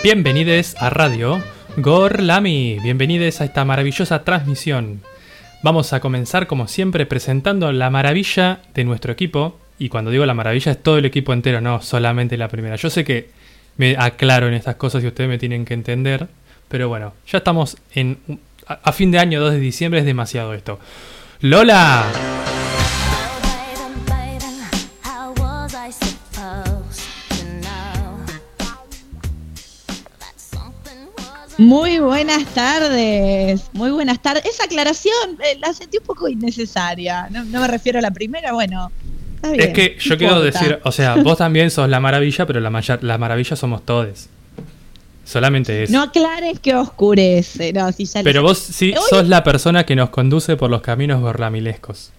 Bienvenidos a Radio Gorlami. Bienvenidos a esta maravillosa transmisión. Vamos a comenzar como siempre presentando la maravilla de nuestro equipo. Y cuando digo la maravilla es todo el equipo entero, no solamente la primera. Yo sé que me aclaro en estas cosas y ustedes me tienen que entender. Pero bueno, ya estamos en a, fin de año 2 de diciembre, es demasiado esto. Lola. Muy buenas tardes, muy buenas tardes. Esa aclaración eh, la sentí un poco innecesaria. No, no me refiero a la primera, bueno. está bien, Es que yo quiero decir, o sea, vos también sos la maravilla, pero la, la maravilla somos todos. Solamente eso. No aclares que oscurece. No, si ya pero vos sí Hoy- sos la persona que nos conduce por los caminos gorlamilescos.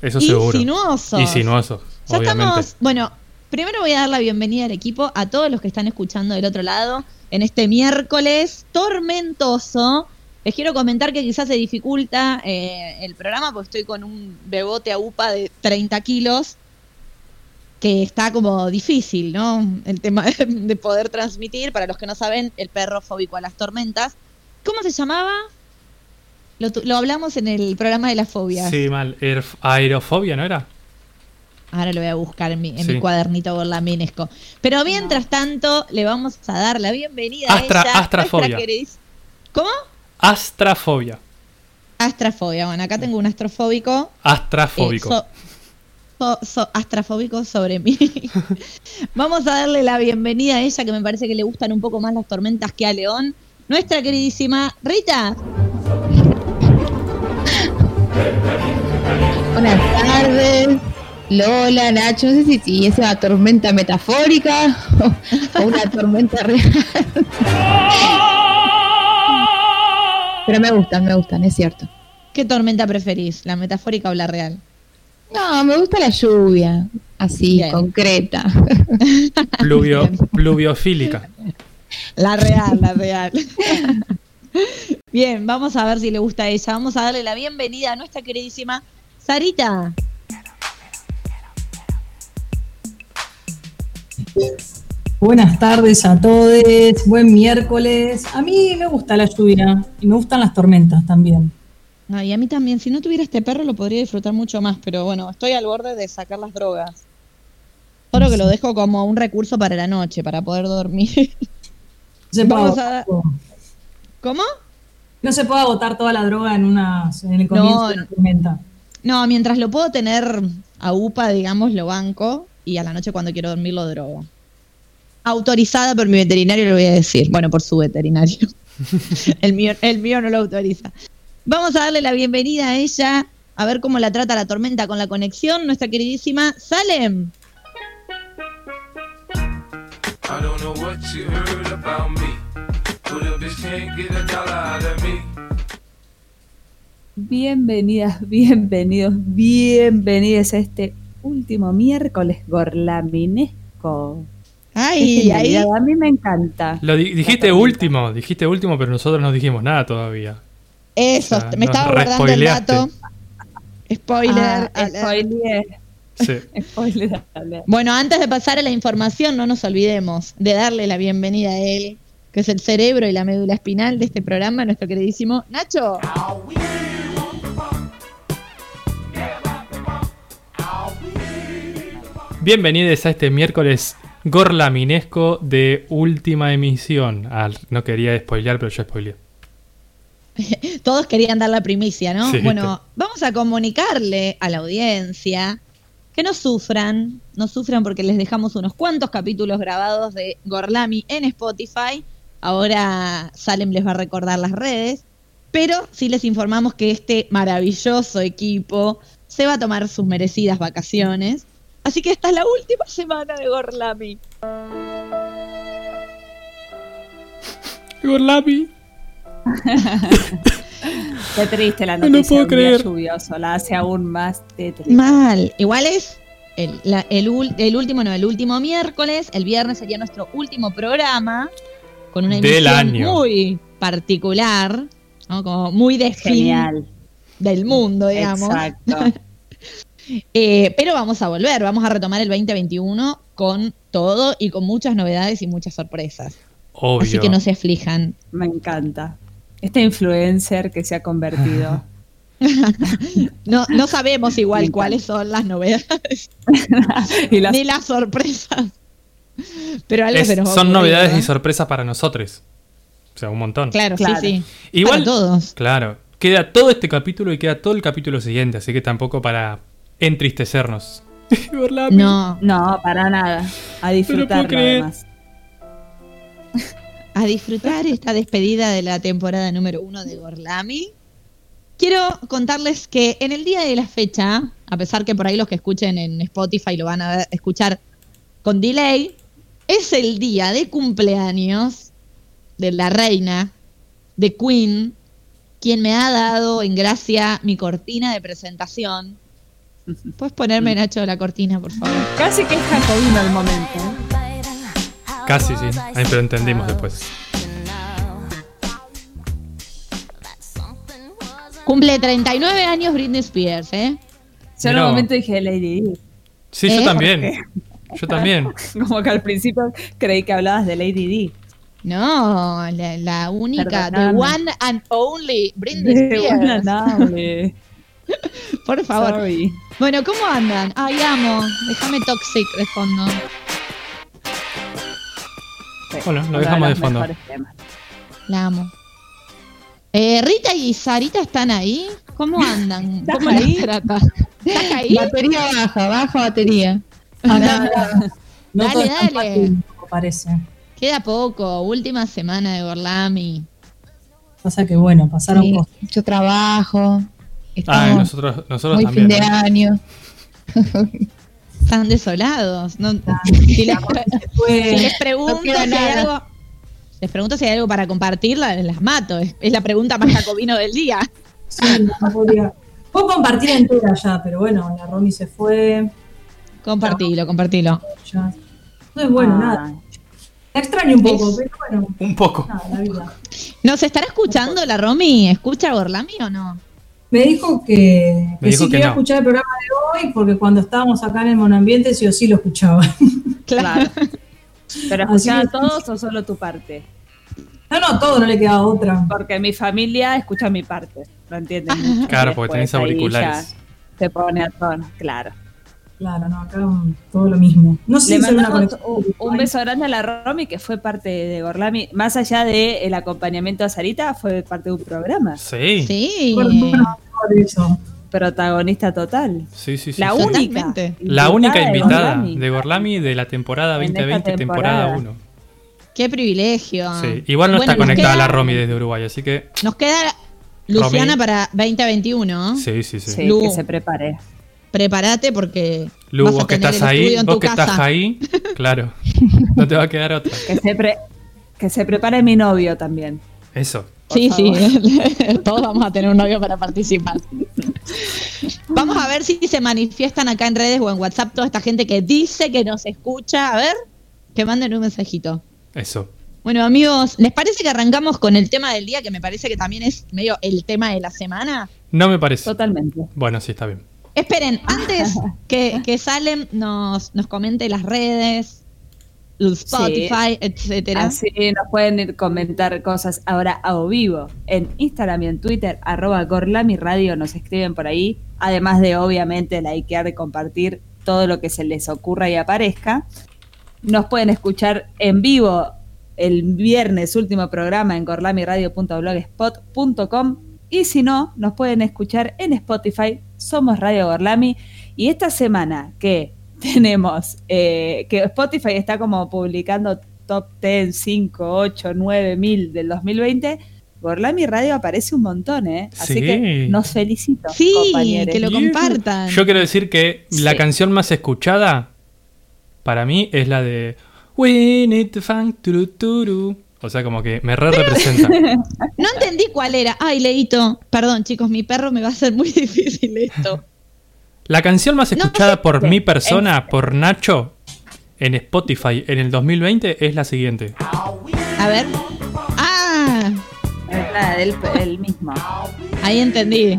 Eso seguro. Insinuosos. Y sinuosos, Ya obviamente. estamos. Bueno, primero voy a dar la bienvenida al equipo, a todos los que están escuchando del otro lado en este miércoles tormentoso. Les quiero comentar que quizás se dificulta eh, el programa porque estoy con un bebote a UPA de 30 kilos que está como difícil, ¿no? El tema de poder transmitir. Para los que no saben, el perro fóbico a las tormentas. ¿Cómo se llamaba? Lo, lo hablamos en el programa de las fobias. Sí, mal. Aer- aerofobia, ¿no era? Ahora lo voy a buscar en mi, en Sí. mi cuadernito. Pero mientras tanto, le vamos a dar la bienvenida Astra- a ella. astrafobia. queridis- ¿Cómo? Astrafobia. Astrafobia. Bueno, acá tengo un astrofóbico. eh, Astrafóbico. so- so- so- astrafóbico sobre mí. vamos a darle la bienvenida a ella, que me parece que le gustan un poco más las tormentas que a León. Nuestra queridísima Rita. Buenas tardes, Lola, Nacho. No sé si, si es una tormenta metafórica o, o una tormenta real. Pero me gustan, me gustan, es cierto. ¿Qué tormenta preferís? ¿La metafórica o la real? No, me gusta la lluvia, así, Bien. concreta. Pluvio, pluviofílica. La real, la real. Bien, vamos a ver si le gusta a ella. Vamos a darle la bienvenida a nuestra queridísima Sarita. Buenas tardes a todos, buen miércoles. A mí me gusta la lluvia y me gustan las tormentas también. No, y a mí también, si no tuviera este perro lo podría disfrutar mucho más, pero bueno, estoy al borde de sacar las drogas. Solo que lo dejo como un recurso para la noche, para poder dormir. Se Vamos a. ¿Cómo? No se puede agotar toda la droga en una en el comienzo No, de la tormenta. No, mientras lo puedo tener a UPA, digamos, lo banco y a la noche cuando quiero dormir lo drogo. Autorizada por mi veterinario, le voy a decir. Bueno, por su veterinario. el, mío, el mío no lo autoriza. Vamos a darle la bienvenida a ella, a ver cómo la trata la tormenta con la conexión, nuestra queridísima Salem. I don't know what you heard about me, but a bitch can't get a dollar out of me. Bienvenidas, bienvenidos, bienvenidos a este último miércoles gorlaminesco. Ay, ahí. genialidad, A mí me encanta. Lo di- dijiste último, dijiste último, pero nosotros no dijimos nada todavía. Eso, O sea, me estaba guardando el dato. Spoiler. Ah, spoiler, Sí. spoiler. Bueno, antes de pasar a la información, no nos olvidemos de darle la bienvenida a él, que es el cerebro y la médula espinal de este programa, nuestro queridísimo Nacho. Bienvenidos a este miércoles gorlaminesco de última emisión. Ah, no quería spoilear, pero yo spoileé. Todos querían dar la primicia, ¿no? Sí. Bueno, vamos a comunicarle a la audiencia que no sufran, no sufran porque les dejamos unos cuantos capítulos grabados de Gorlami en Spotify. Ahora Salem les va a recordar las redes, pero sí les informamos que este maravilloso equipo se va a tomar sus merecidas vacaciones. Así que esta es la última semana de Gorlami. Gorlami. Qué triste la No noticia puedo de un día creer. lluvioso, la hace aún más tétrica. Mal. Igual es el, la- el ul- el último, no, el último miércoles. El viernes sería nuestro último programa. Con una Del emisión año. muy particular. ¿no? Como muy de fin Genial. del mundo, digamos. Exacto. Eh, pero vamos a volver, vamos a retomar el 2021 con todo y con muchas novedades y muchas sorpresas. Obvio. Así que no se aflijan. Me encanta. Este influencer que se ha convertido. No, no sabemos Me igual encanta. cuáles son las novedades y las- ni las sorpresas. Pero algo Es- se nos va a son novedades ¿no? y sorpresas para nosotros. O sea, un montón. Claro, Claro. sí, sí. Igual, Para todos. claro, queda todo este capítulo y queda todo el capítulo siguiente, así que tampoco para entristecernos. No, No, para nada. A disfrutarlo creer. además. a disfrutar esta despedida de la temporada número uno de Gorlami. Quiero contarles que en el día de la fecha, a pesar que por ahí los que escuchen en Spotify lo van a ver- escuchar con delay, es el día de cumpleaños de la reina, de Queen, quien me ha dado en gracia mi cortina de presentación. ¿Puedes ponerme, Nacho, la cortina, por favor? Casi que es jacobino el momento. ¿eh? Casi, sí. Ahí, pero entendimos después. Cumple 39 años Britney Spears, ¿eh? Yo en un momento dije Lady Di. Sí, ¿Eh? yo ¿Por también. Yo también. Como que al principio creí que hablabas de Lady Di. No, la, la única, the Perdóname. one and only Britney De Spears. buena nave. Por favor. Sorry. Bueno, ¿cómo andan? Ay, amo. Déjame Toxic de fondo. Sí, Bueno, lo uno dejamos de fondo. La amo. Eh, Rita y Sarita están ahí. ¿Cómo andan? ¿Estás ¿Cómo ahí? ¿Estás ahí? Batería baja, baja batería. Acá, no Dale, dale. fácil parece. Queda poco. Última semana de Gorlami. Pasa que bueno, pasaron Sí, cosas. mucho trabajo. Estamos nosotros, nosotros muy también. fin de ¿no? año. Están desolados. No, si, les, si les pregunto No si hay algo. Les pregunto si hay algo para compartir, la- las mato. Es, es la pregunta más jacobino del día. sí, no podía- Puedo compartir entera ya, pero bueno, la Romy se fue. Compartilo, compartilo. Ya. Entonces, bueno, Ah, nada. La extraño un poco, Es- pero bueno, Un poco. nada, la vida. ¿Nos estará escuchando la Romy? ¿Escucha Gorlami o no? Me dijo que, Me que dijo sí que que iba a no. escuchar el programa de hoy porque cuando estábamos acá en el monoambiente sí o sí lo escuchaba. Claro. ¿Pero escuchaba es. todos o solo tu parte? No, no, todo no le quedaba otra. Porque mi familia escucha mi parte. ¿Lo entienden? Claro, porque tenés auriculares. Se pone a tono, claro. Claro, no, acá todo lo mismo. No sé Le si mandamos un, un beso grande a la Romy, que fue parte de Gorlami. Más allá del acompañamiento a Sarita, fue parte de un programa. Sí. Sí. Bueno, eso. Protagonista total. sí, sí. La sí. única. Totalmente. La única de invitada Gorlami. de Gorlami de la temporada En esta 2020, temporada temporada. 1. Qué privilegio. Sí. Igual no Bueno, está conectada queda- la Romy desde Uruguay, así que. Nos queda Luciana Romy. para 2021. Sí, sí, sí. Sí, Lu. que se prepare. Prepárate porque Lu, vas a vos que tener estás el ahí, en vos tu que estás casa. ahí, claro. No te va a quedar otra. Que se, pre- que se prepare mi novio también. Eso. Sí, sí, todos vamos a tener un novio para participar. Vamos a ver si se manifiestan acá en redes o en WhatsApp toda esta gente que dice que nos escucha. A ver, que manden un mensajito. Eso. Bueno, amigos, ¿les parece que arrancamos con el tema del día, que me parece que también es medio el tema de la semana? No me parece. Totalmente. Bueno, sí, está bien. Esperen, antes que, que Salem nos, nos comente las redes, Spotify, etcétera. Así nos pueden ir comentar cosas ahora a o vivo. En Instagram y en Twitter, arroba Gorlami Radio, nos escriben por ahí. Además de, obviamente, likear y compartir todo lo que se les ocurra y aparezca. Nos pueden escuchar en vivo el viernes, último programa en gorlamiradio.blogspot.com y si no, nos pueden escuchar en Spotify, Somos Radio Gorlami. Y esta semana que tenemos, eh, que Spotify está como publicando top 10, 5, 8, 9 mil del 2020, Gorlami Radio aparece un montón, ¿eh? Así Sí. que nos felicito. Sí, compañeros. que lo compartan. Yo quiero decir que la canción más escuchada para mí es la de We need to funk turu, turu. O sea, como que me re representa. No entendí cuál era. Ay, Leito. Perdón, chicos, mi perro me va a hacer muy difícil esto. La canción más No, escuchada por mi persona, es- por Nacho, en Spotify en el 2020 es la siguiente. A ver. Ah, Es la del el mismo. ahí entendí.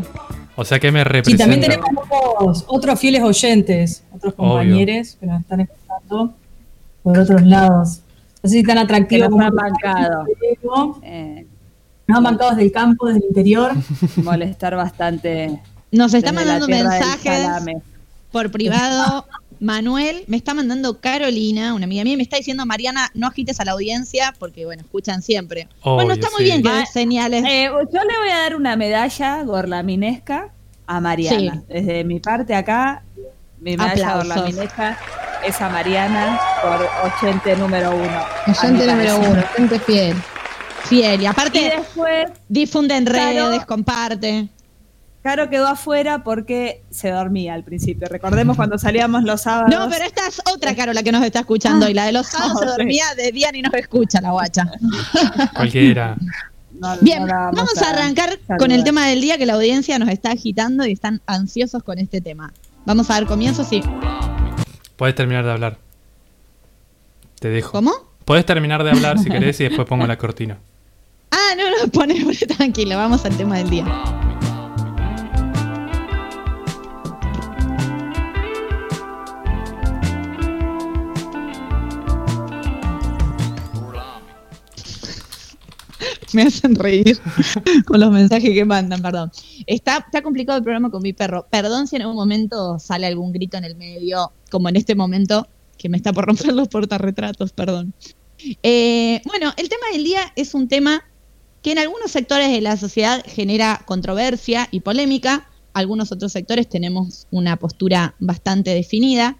O sea que me Sí, representa. también tenemos otros, otros fieles oyentes, otros compañeros que nos están escuchando por otros lados. No sé si tan Que atractivo nos como ha bancado. Eh, Nos han bancado desde el campo, desde el interior. molestar bastante. Nos está mandando mensajes por privado. Manuel, me está mandando Carolina, una amiga mía, y me está diciendo, Mariana, no agites a la audiencia porque, bueno, escuchan siempre. Obvio, bueno, está muy sí. bien que Ah, señales. Eh, yo le voy a dar una medalla gorlaminesca a Mariana. Sí. Desde mi parte acá, mi medalla Aplausos. gorlaminesca es a Mariana por 80 número uno. Oyente número uno, gente fiel. Fiel. Y Y aparte, después, difunde en Claro. redes, comparte. Caro quedó afuera porque se dormía al principio. Recordemos cuando salíamos los sábados. No, pero esta es otra Carola que nos está escuchando. y la de los sábados se dormía de día ni nos escucha la guacha. Cualquiera. No- Bien, no la vamos a arrancar saludar. con el tema del día que la audiencia nos está agitando y están ansiosos con este tema. Vamos a dar comienzo, sí. Puedes terminar de hablar. Te dejo. ¿Cómo? Puedes terminar de hablar si querés y después pongo la cortina. Ah, no, no, pone, pone tranquilo, vamos al tema del día. Me hacen reír con los mensajes que mandan, perdón. Está, complicado el programa con mi perro. Perdón si en algún momento sale algún grito en el medio, como en este momento, que me está por romper los portarretratos, perdón. Eh, bueno, el tema del día es un tema que en algunos sectores de la sociedad genera controversia y polémica. Algunos otros sectores tenemos una postura bastante definida.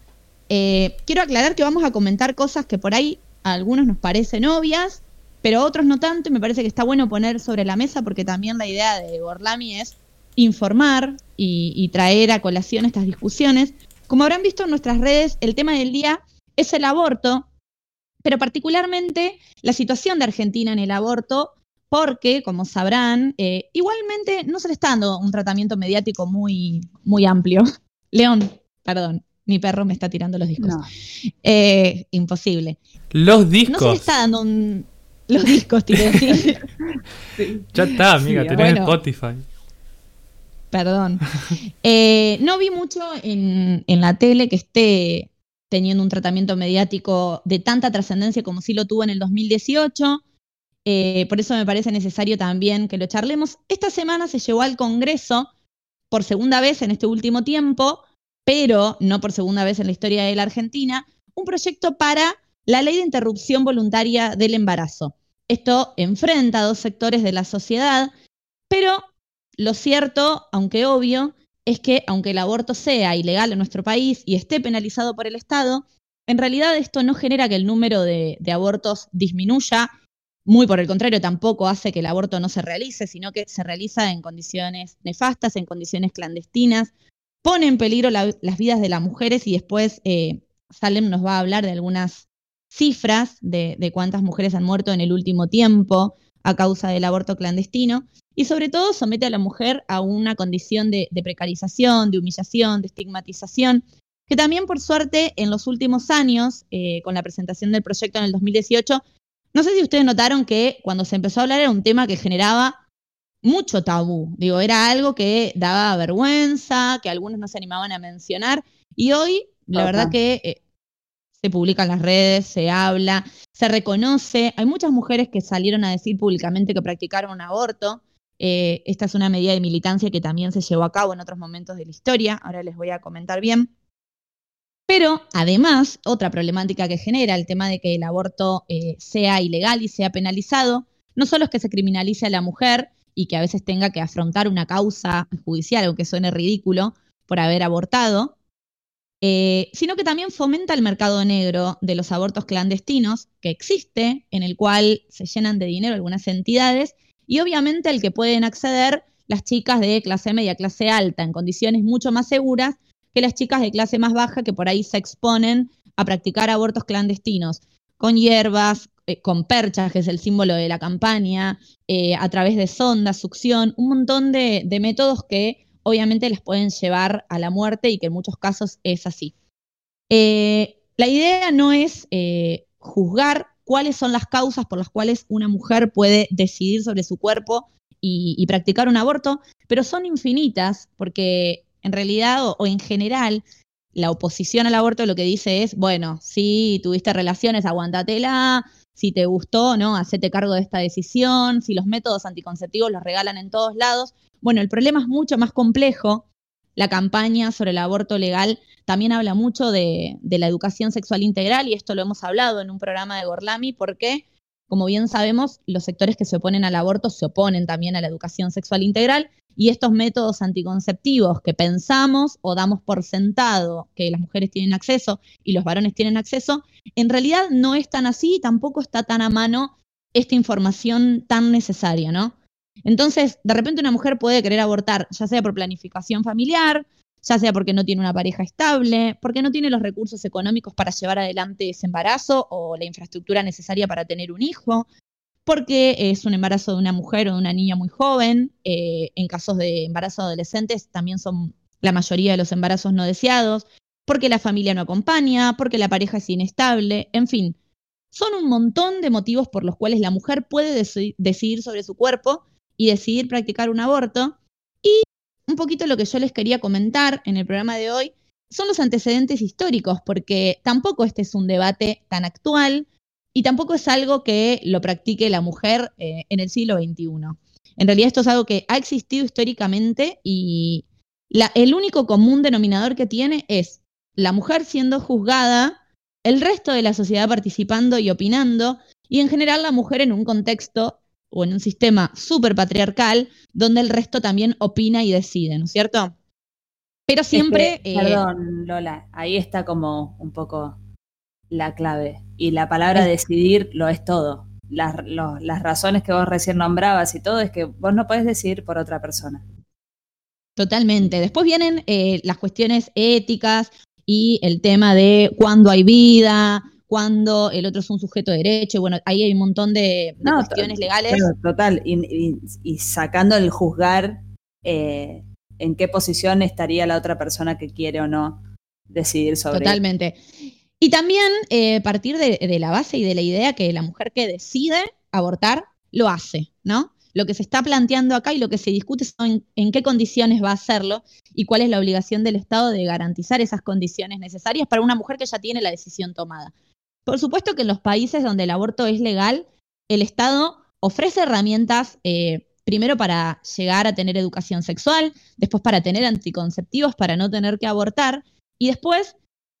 Eh, quiero aclarar que vamos a comentar cosas que por ahí a algunos nos parecen obvias, pero otros no tanto, y me parece que está bueno poner sobre la mesa porque también la idea de Gorlami es informar y, y traer a colación estas discusiones. Como habrán visto en nuestras redes, el tema del día es el aborto, pero particularmente la situación de Argentina en el aborto, porque, como sabrán, eh, igualmente no se le está dando un tratamiento mediático muy, muy amplio. León, perdón, mi perro me está tirando los discos. No. Eh, imposible. Los No se le discos. está dando un... Los discos, tiré, sí. Ya está, amiga, Sí, tenés bueno. Spotify. Perdón. Eh, no vi mucho en, en la tele que esté teniendo un tratamiento mediático de tanta trascendencia como sí lo tuvo en el 2018. Eh, por eso me parece necesario también que lo charlemos. Esta semana se llevó al Congreso por segunda vez en este último tiempo, pero no por segunda vez en la historia de la Argentina, un proyecto para la ley de interrupción voluntaria del embarazo. Esto enfrenta a dos sectores de la sociedad, pero lo cierto, aunque obvio, es que aunque el aborto sea ilegal en nuestro país y esté penalizado por el Estado, en realidad esto no genera que el número de, abortos disminuya, muy por el contrario, tampoco hace que el aborto no se realice, sino que se realiza en condiciones nefastas, en condiciones clandestinas, pone en peligro la- las vidas de las mujeres y después eh, Salem nos va a hablar de algunas cifras de, de cuántas mujeres han muerto en el último tiempo a causa del aborto clandestino y sobre todo somete a la mujer a una condición de, de precarización, de humillación, de estigmatización, que también por suerte en los últimos años, eh, con la presentación del proyecto en el 2018, no sé si ustedes notaron que cuando se empezó a hablar era un tema que generaba mucho tabú, digo, era algo que daba vergüenza, que algunos no se animaban a mencionar y hoy la verdad que eh, se publica en las redes, se habla, se reconoce. Hay muchas mujeres que salieron a decir públicamente que practicaron un aborto. Eh, esta es una medida de militancia que también se llevó a cabo en otros momentos de la historia. Ahora les voy a comentar bien. Pero además, otra problemática que genera el tema de que el aborto eh, sea ilegal y sea penalizado, no solo es que se criminalice a la mujer y que a veces tenga que afrontar una causa judicial, aunque suene ridículo, por haber abortado, eh, sino que también fomenta el mercado negro de los abortos clandestinos que existe, en el cual se llenan de dinero algunas entidades y obviamente el que pueden acceder las chicas de clase media, clase alta, en condiciones mucho más seguras que las chicas de clase más baja que por ahí se exponen a practicar abortos clandestinos con hierbas, eh, con perchas, que es el símbolo de la campaña, eh, a través de sondas, succión, un montón de métodos que obviamente les pueden llevar a la muerte y que en muchos casos es así. Eh, la idea no es eh, juzgar cuáles son las causas por las cuales una mujer puede decidir sobre su cuerpo y, practicar un aborto, pero son infinitas porque en realidad o, o en general la oposición al aborto lo que dice es, bueno, si tuviste relaciones, aguantatela, si te gustó no, hacete cargo de esta decisión, si los métodos anticonceptivos los regalan en todos lados. Bueno, el problema es mucho más complejo. La campaña sobre el aborto legal también habla mucho de, la educación sexual integral y esto lo hemos hablado en un programa de Gorlami porque, como bien sabemos, los sectores que se oponen al aborto se oponen también a la educación sexual integral y estos métodos anticonceptivos que pensamos o damos por sentado que las mujeres tienen acceso y los varones tienen acceso, en realidad no es tan así, tampoco está tan a mano esta información tan necesaria, ¿no? Entonces, de repente una mujer puede querer abortar, ya sea por planificación familiar, ya sea porque no tiene una pareja estable, porque no tiene los recursos económicos para llevar adelante ese embarazo o la infraestructura necesaria para tener un hijo, porque es un embarazo de una mujer o de una niña muy joven. Eh, en casos de embarazo adolescentes también son la mayoría de los embarazos no deseados, porque la familia no acompaña, porque la pareja es inestable, en fin. Son un montón de motivos por los cuales la mujer puede deci- decidir sobre su cuerpo y decidir practicar un aborto. Y un poquito lo que yo les quería comentar en el programa de hoy son los antecedentes históricos, porque tampoco este es un debate tan actual, y tampoco es algo que lo practique la mujer eh, en el siglo XXI. En realidad esto es algo que ha existido históricamente y la- el único común denominador que tiene es la mujer siendo juzgada, el resto de la sociedad participando y opinando, y en general la mujer en un contexto o en un sistema súper patriarcal donde el resto también opina y decide, ¿no es cierto? Pero siempre... Es que, eh, perdón, Lola, ahí está como un poco la clave. Y la palabra Es- decidir lo es todo. Las, lo- las razones que vos recién nombrabas y todo es que vos no podés decidir por otra persona. Totalmente. Después vienen eh, las cuestiones éticas y el tema de cuándo hay vida, cuándo el otro es un sujeto de derecho. y Bueno, ahí hay un montón de, de No, cuestiones legales. Total, y, y- y sacando el juzgar eh, en qué posición estaría la otra persona que quiere o no decidir sobre Totalmente. Y también eh, partir de, de la base y de la idea que la mujer que decide abortar lo hace, ¿no? Lo que se está planteando acá y lo que se discute son en qué condiciones va a hacerlo y cuál es la obligación del Estado de garantizar esas condiciones necesarias para una mujer que ya tiene la decisión tomada. Por supuesto que en los países donde el aborto es legal, el Estado ofrece herramientas eh, primero para llegar a tener educación sexual, después para tener anticonceptivos para no tener que abortar y después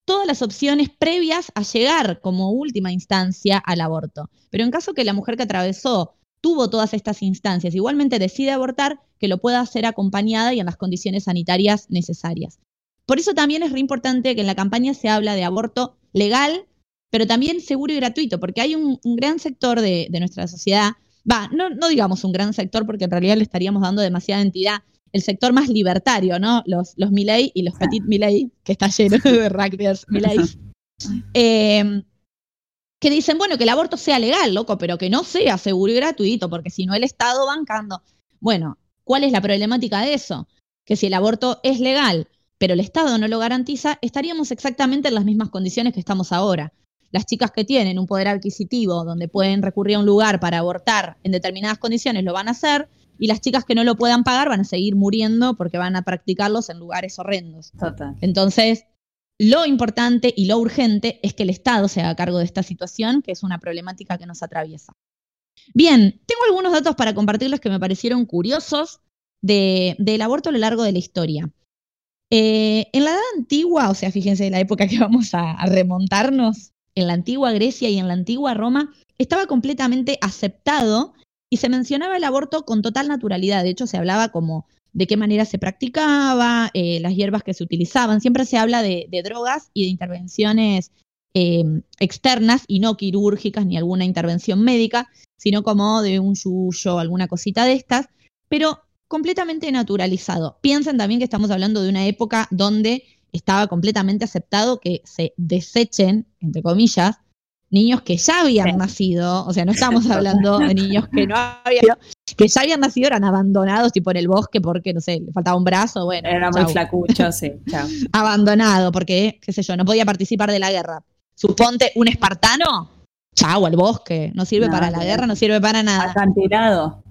todas las opciones previas a llegar como última instancia al aborto. Pero en caso que la mujer que atravesó tuvo todas estas instancias, igualmente decide abortar, que lo pueda hacer acompañada y en las condiciones sanitarias necesarias. Por eso también es re importante que en la campaña se habla de aborto legal, pero también seguro y gratuito, porque hay un, un gran sector de, de nuestra sociedad, va, no, no digamos un gran sector porque en realidad le estaríamos dando demasiada entidad, el sector más libertario, ¿no? Los, los Milley y los Petit Milley, que está lleno de rugbyers Milley, eh, que dicen, bueno, que el aborto sea legal, loco, pero que no sea seguro y gratuito, porque si no el Estado bancando. Bueno, ¿cuál es la problemática de eso? Que si el aborto es legal, pero el Estado no lo garantiza, estaríamos exactamente en las mismas condiciones que estamos ahora. Las chicas que tienen un poder adquisitivo donde pueden recurrir a un lugar para abortar en determinadas condiciones lo van a hacer, y las chicas que no lo puedan pagar van a seguir muriendo porque van a practicarlos en lugares horrendos. Total. Entonces, lo importante y lo urgente es que el Estado se haga cargo de esta situación, que es una problemática que nos atraviesa. Bien, tengo algunos datos para compartirles que me parecieron curiosos de- del aborto a lo largo de la historia. Eh, en la edad antigua, o sea, fíjense la época que vamos a, a remontarnos, en la antigua Grecia y en la antigua Roma, estaba completamente aceptado y se mencionaba el aborto con total naturalidad. De hecho, se hablaba como de qué manera se practicaba, eh, las hierbas que se utilizaban. Siempre se habla de, drogas y de intervenciones eh, externas y no quirúrgicas ni alguna intervención médica, sino como de un yuyo, alguna cosita de estas, pero completamente naturalizado. Piensen también que estamos hablando de una época donde estaba completamente aceptado que se desechen, entre comillas, niños que ya habían Sí. nacido, o sea, no estamos hablando de niños que no habían, que ya habían nacido, eran abandonados, tipo en el bosque, porque, no sé, le faltaba un brazo, bueno, Era muy chau. flacucho, sí. Chao. abandonado, porque, qué sé yo, no podía participar de la guerra. Suponte un espartano, chau, al bosque, no sirve No, para la guerra, no sirve para nada. Acantilado.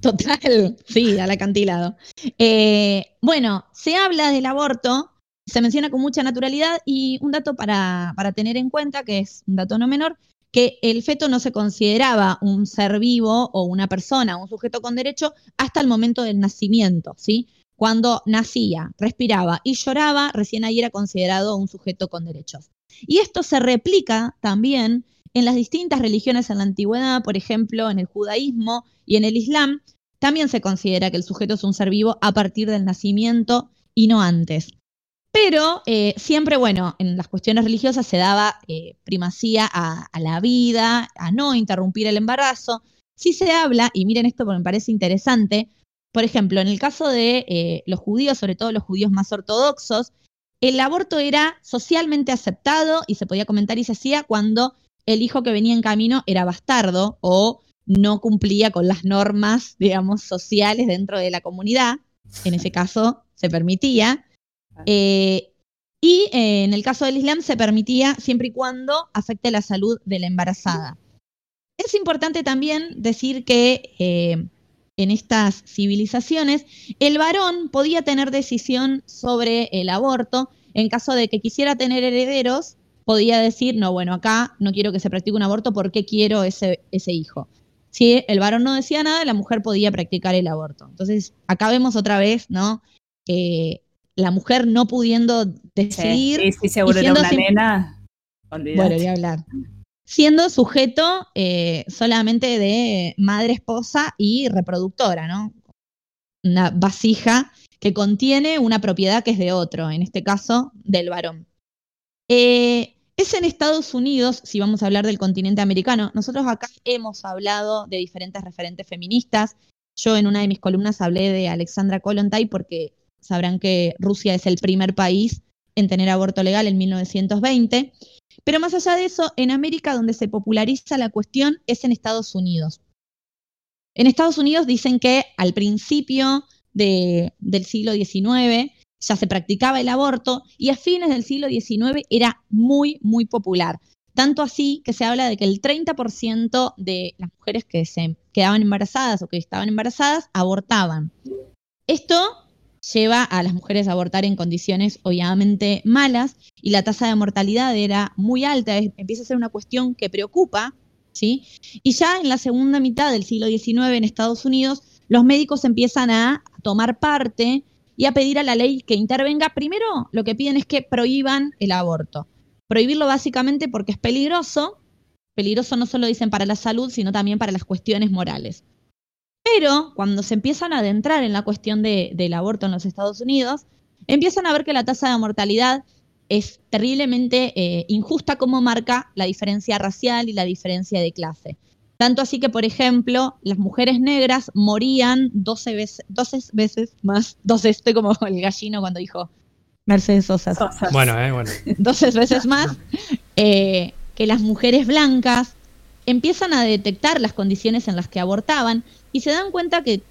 Total, sí, al acantilado. Eh, bueno, se habla del aborto, se menciona con mucha naturalidad y un dato para, para tener en cuenta, que es un dato no menor, que el feto no se consideraba un ser vivo o una persona, un sujeto con derecho, hasta el momento del nacimiento, ¿sí? Cuando nacía, respiraba y lloraba, recién ahí era considerado un sujeto con derechos. Y esto se replica también en las distintas religiones en la antigüedad, por ejemplo, en el judaísmo y en el islam, también se considera que el sujeto es un ser vivo a partir del nacimiento y no antes. Pero eh, siempre, bueno, en las cuestiones religiosas se daba eh, primacía a, la vida, a no interrumpir el embarazo. Si se habla, y miren esto porque me parece interesante, por ejemplo, en el caso de eh, los judíos, sobre todo los judíos más ortodoxos, el aborto era socialmente aceptado y se podía comentar y se hacía cuando el hijo que venía en camino era bastardo o no cumplía con las normas, digamos, sociales dentro de la comunidad. En ese caso se permitía. Eh, y eh, en el caso del Islam se permitía siempre y cuando afecte la salud de la embarazada. Es importante también decir que eh, en estas civilizaciones el varón podía tener decisión sobre el aborto en caso de que quisiera tener herederos, podía decir, no, bueno, acá no quiero que se practique un aborto porque quiero ese, ese hijo. Si el varón no decía nada, la mujer podía practicar el aborto. Entonces, acá vemos otra vez, ¿no? La mujer no pudiendo decidir. Sí, sí, seguro era una nena. Bueno, voy a hablar. Siendo sujeto eh, solamente de madre, esposa y reproductora, ¿no? Una vasija que contiene una propiedad que es de otro, en este caso del varón. Eh, es en Estados Unidos, si vamos a hablar del continente americano. Nosotros acá hemos hablado de diferentes referentes feministas. Yo en una de mis columnas hablé de Alexandra Kollontai porque Sabrán que Rusia es el primer país en tener aborto legal en 1920. Pero más allá de eso, en América donde se populariza la cuestión es en Estados Unidos. En Estados Unidos dicen que al principio del siglo XIX ya se practicaba el aborto y a fines del siglo XIX era muy, muy popular. Tanto así que se habla de que el 30% de las mujeres que se quedaban embarazadas o que estaban embarazadas abortaban. Esto lleva a las mujeres a abortar en condiciones obviamente malas y la tasa de mortalidad era muy alta, empieza a ser una cuestión que preocupa, ¿sí? Y ya en la segunda mitad del siglo XIX en Estados Unidos, los médicos empiezan a tomar parte y a pedir a la ley que intervenga. Primero, lo que piden es que prohíban el aborto. Prohibirlo básicamente porque es peligroso. Peligroso no solo dicen para la salud, sino también para las cuestiones morales. Pero cuando se empiezan a adentrar en la cuestión del aborto en los Estados Unidos, empiezan a ver que la tasa de mortalidad es terriblemente eh, injusta como marca la diferencia racial y la diferencia de clase. Tanto así que, por ejemplo, las mujeres negras morían 12 veces, 12 veces más, 12, estoy como el gallino cuando dijo Mercedes Sosa. Bueno, eh, bueno. 12 veces más eh, que las mujeres blancas empiezan a detectar las condiciones en las que abortaban y se dan cuenta que,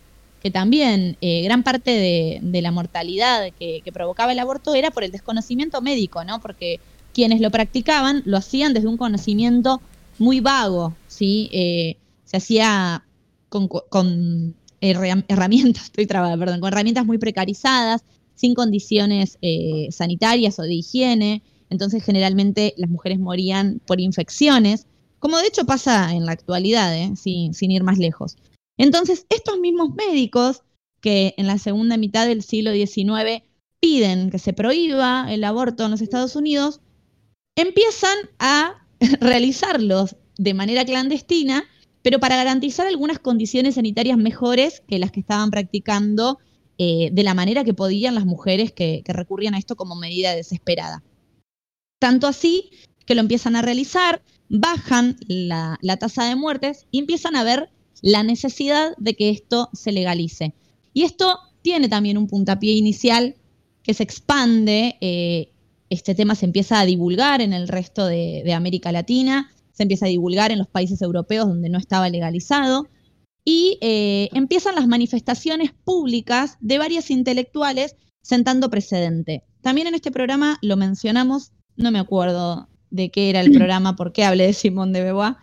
también eh, gran parte de, la mortalidad que, provocaba el aborto era por el desconocimiento médico, ¿no? Porque quienes lo practicaban lo hacían desde un conocimiento muy vago, ¿sí? Eh, se hacía con, herramientas, estoy trabada, perdón, con herramientas muy precarizadas, sin condiciones eh, sanitarias o de higiene. Entonces, generalmente las mujeres morían por infecciones, como de hecho pasa en la actualidad, sin, sin ir más lejos. Entonces, estos mismos médicos que en la segunda mitad del siglo XIX piden que se prohíba el aborto en los Estados Unidos, empiezan a realizarlos de manera clandestina, pero para garantizar algunas condiciones sanitarias mejores que las que estaban practicando eh, de la manera que podían las mujeres que, recurrían a esto como medida desesperada. Tanto así que lo empiezan a realizar, bajan la tasa de muertes y empiezan a ver la necesidad de que esto se legalice. Y esto tiene también un puntapié inicial que se expande, eh, este tema se empieza a divulgar en el resto de, América Latina, se empieza a divulgar en los países europeos donde no estaba legalizado, y eh, empiezan las manifestaciones públicas de varias intelectuales sentando precedente. También en este programa lo mencionamos, no me acuerdo de qué era el programa, por qué hablé de Simón de Beauvoir,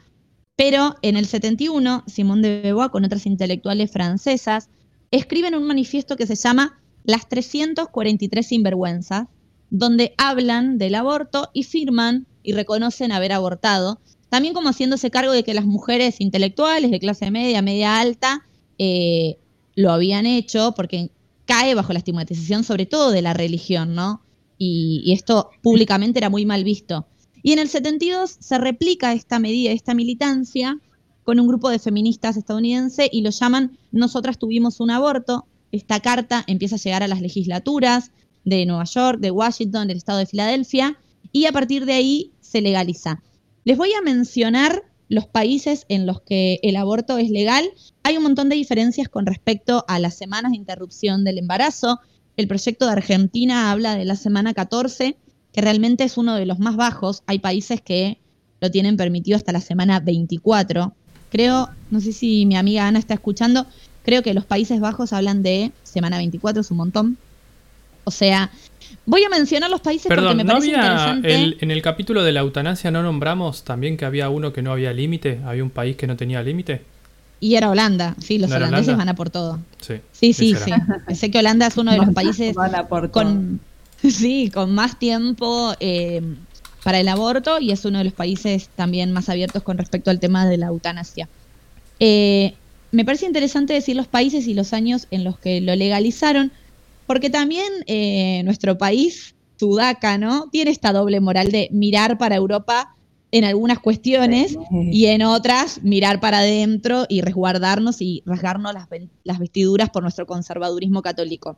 pero en el 71, Simón de Beauvoir, con otras intelectuales francesas, escriben un manifiesto que se llama Las 343 sinvergüenzas, donde hablan del aborto y firman y reconocen haber abortado. también como haciéndose cargo de que las mujeres intelectuales de clase media, media alta, eh, lo habían hecho porque cae bajo la estigmatización sobre todo de la religión, ¿no? Y, y esto públicamente era muy mal visto. Y en el 72 se replica esta medida, esta militancia, con un grupo de feministas estadounidenses y lo llaman Nosotras tuvimos un aborto. Esta carta empieza a llegar a las legislaturas de Nueva York, de Washington, del estado de Filadelfia, y a partir de ahí se legaliza. Les voy a mencionar los países en los que el aborto es legal. Hay un montón de diferencias con respecto a las semanas de interrupción del embarazo. El proyecto de Argentina habla de la semana 14, que realmente es uno de los más bajos. Hay países que lo tienen permitido hasta la semana 24. Creo, no sé si mi amiga Ana está escuchando, creo que los Países Bajos hablan de semana 24, es un montón. O sea, voy a mencionar los países porque Perdón, me ¿no parece había interesante. el- en el capítulo de la eutanasia no nombramos también que había uno que no había límite? ¿Había un país que no tenía límite? Y era Holanda, sí, los ¿No holandeses Holanda? van a por todo. Sí. Sí, sí, sí. Sé que Holanda es uno de los países Van a por todo. con, sí, con más tiempo eh, para el aborto y es uno de los países también más abiertos con respecto al tema de la eutanasia. Eh, me parece interesante decir los países y los años en los que lo legalizaron, porque también eh, nuestro país, Sudaca, ¿no? Tiene esta doble moral de mirar para Europa en algunas cuestiones y en otras mirar para adentro y resguardarnos y rasgarnos las, vestiduras por nuestro conservadurismo católico.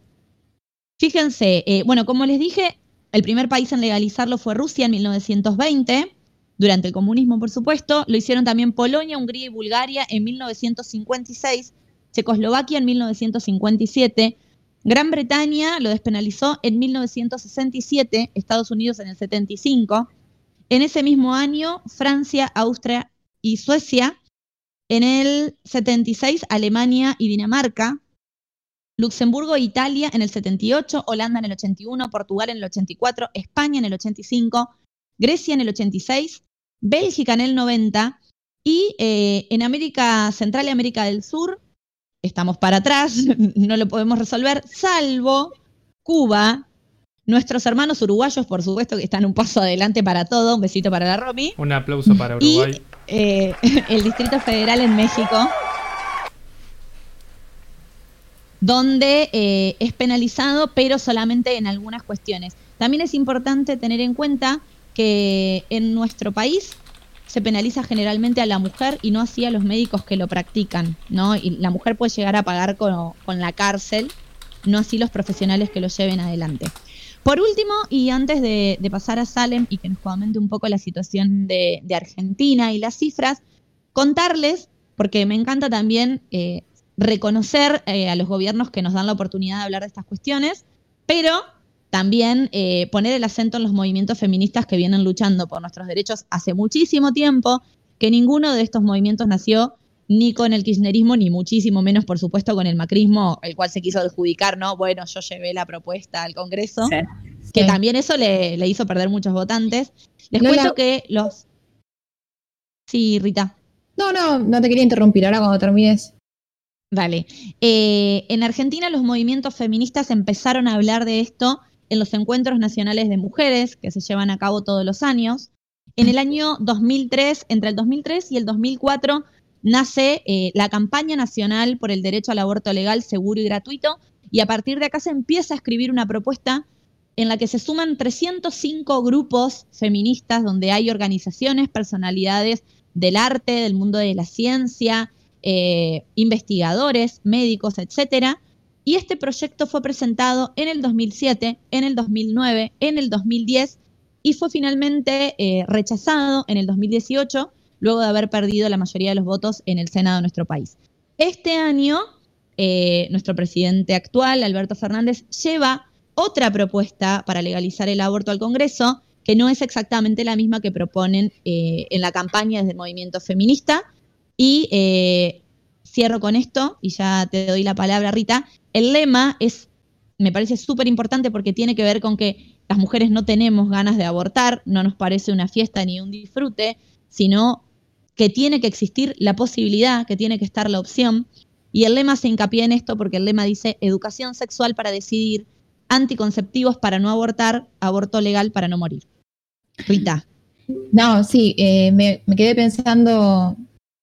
Fíjense, eh, bueno, como les dije, el primer país en legalizarlo fue Rusia en 1920, durante el comunismo, por supuesto. Lo hicieron también Polonia, Hungría y Bulgaria en 1956, Checoslovaquia en 1957, Gran Bretaña lo despenalizó en 1967, Estados Unidos en el 75. En ese mismo año, Francia, Austria y Suecia. En el 76, Alemania y Dinamarca. Luxemburgo e Italia en el 78, Holanda en el 81, Portugal en el 84, España en el 85, Grecia en el 86, Bélgica en el 90 y eh, en América Central y América del Sur estamos para atrás, no lo podemos resolver, salvo Cuba, nuestros hermanos uruguayos, por supuesto, que están un paso adelante para todo, un besito para la Romy, Un aplauso para y Uruguay. eh, el Distrito Federal en México, donde eh, es penalizado, pero solamente en algunas cuestiones. También es importante tener en cuenta que en nuestro país se penaliza generalmente a la mujer y no así a los médicos que lo practican, ¿no? Y la mujer puede llegar a pagar con, con la cárcel, no así los profesionales que lo lleven adelante. Por último, y antes de, pasar a Salem y que nos comente un poco la situación de, de Argentina y las cifras, contarles, porque me encanta también eh, reconocer eh, a los gobiernos que nos dan la oportunidad de hablar de estas cuestiones, pero también eh, poner el acento en los movimientos feministas que vienen luchando por nuestros derechos hace muchísimo tiempo, que ninguno de estos movimientos nació ni con el kirchnerismo, ni muchísimo menos, por supuesto, con el macrismo, el cual se quiso adjudicar, ¿no? Bueno, yo llevé la propuesta al Congreso, Sí. que también eso le, le hizo perder muchos votantes. Les cuento que los... Sí, Rita. No, no, no te quería interrumpir. Ahora cuando termines. Vale. Eh, en Argentina los movimientos feministas empezaron a hablar de esto en los encuentros nacionales de mujeres que se llevan a cabo todos los años. En el año 2003, entre el 2003 y el 2004, nace eh, la campaña nacional por el derecho al aborto legal, seguro y gratuito, y a partir de acá se empieza a escribir una propuesta en la que se suman 305 grupos feministas donde hay organizaciones, personalidades del arte, del mundo de la ciencia, eh, investigadores, médicos, etcétera. Y este proyecto fue presentado en el 2007, en el 2009, en el 2010 y fue finalmente eh, rechazado en el 2018, luego de haber perdido la mayoría de los votos en el Senado de nuestro país. Este año, eh, nuestro presidente actual, Alberto Fernández, lleva otra propuesta para legalizar el aborto al Congreso, que no es exactamente la misma que proponen eh, en la campaña desde el movimiento feminista. Y eh, cierro con esto y ya te doy la palabra, Rita. El lema es, me parece súper importante porque tiene que ver con que las mujeres no tenemos ganas de abortar, no nos parece una fiesta ni un disfrute, sino que tiene que existir la posibilidad, que tiene que estar la opción. Y el lema se hincapié en esto porque el lema dice educación sexual para decidir, anticonceptivos para no abortar, aborto legal para no morir. Rita. No, sí, eh, me, me quedé pensando,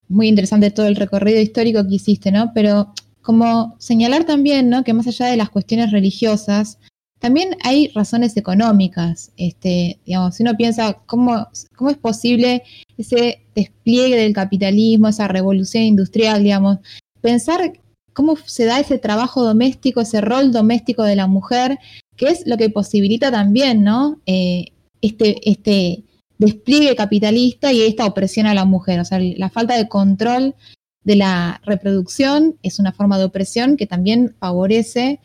muy interesante todo el recorrido histórico que hiciste, ¿no? Pero como señalar también, ¿no? Que más allá de las cuestiones religiosas, también hay razones económicas. Este, digamos, si uno piensa cómo, cómo es posible ese despliegue del capitalismo, esa revolución industrial, digamos, pensar cómo se da ese trabajo doméstico, ese rol doméstico de la mujer, que es lo que posibilita también, ¿no? Eh, este, este despliegue capitalista y esta opresión a la mujer. O sea, la falta de control de la reproducción es una forma de opresión que también favorece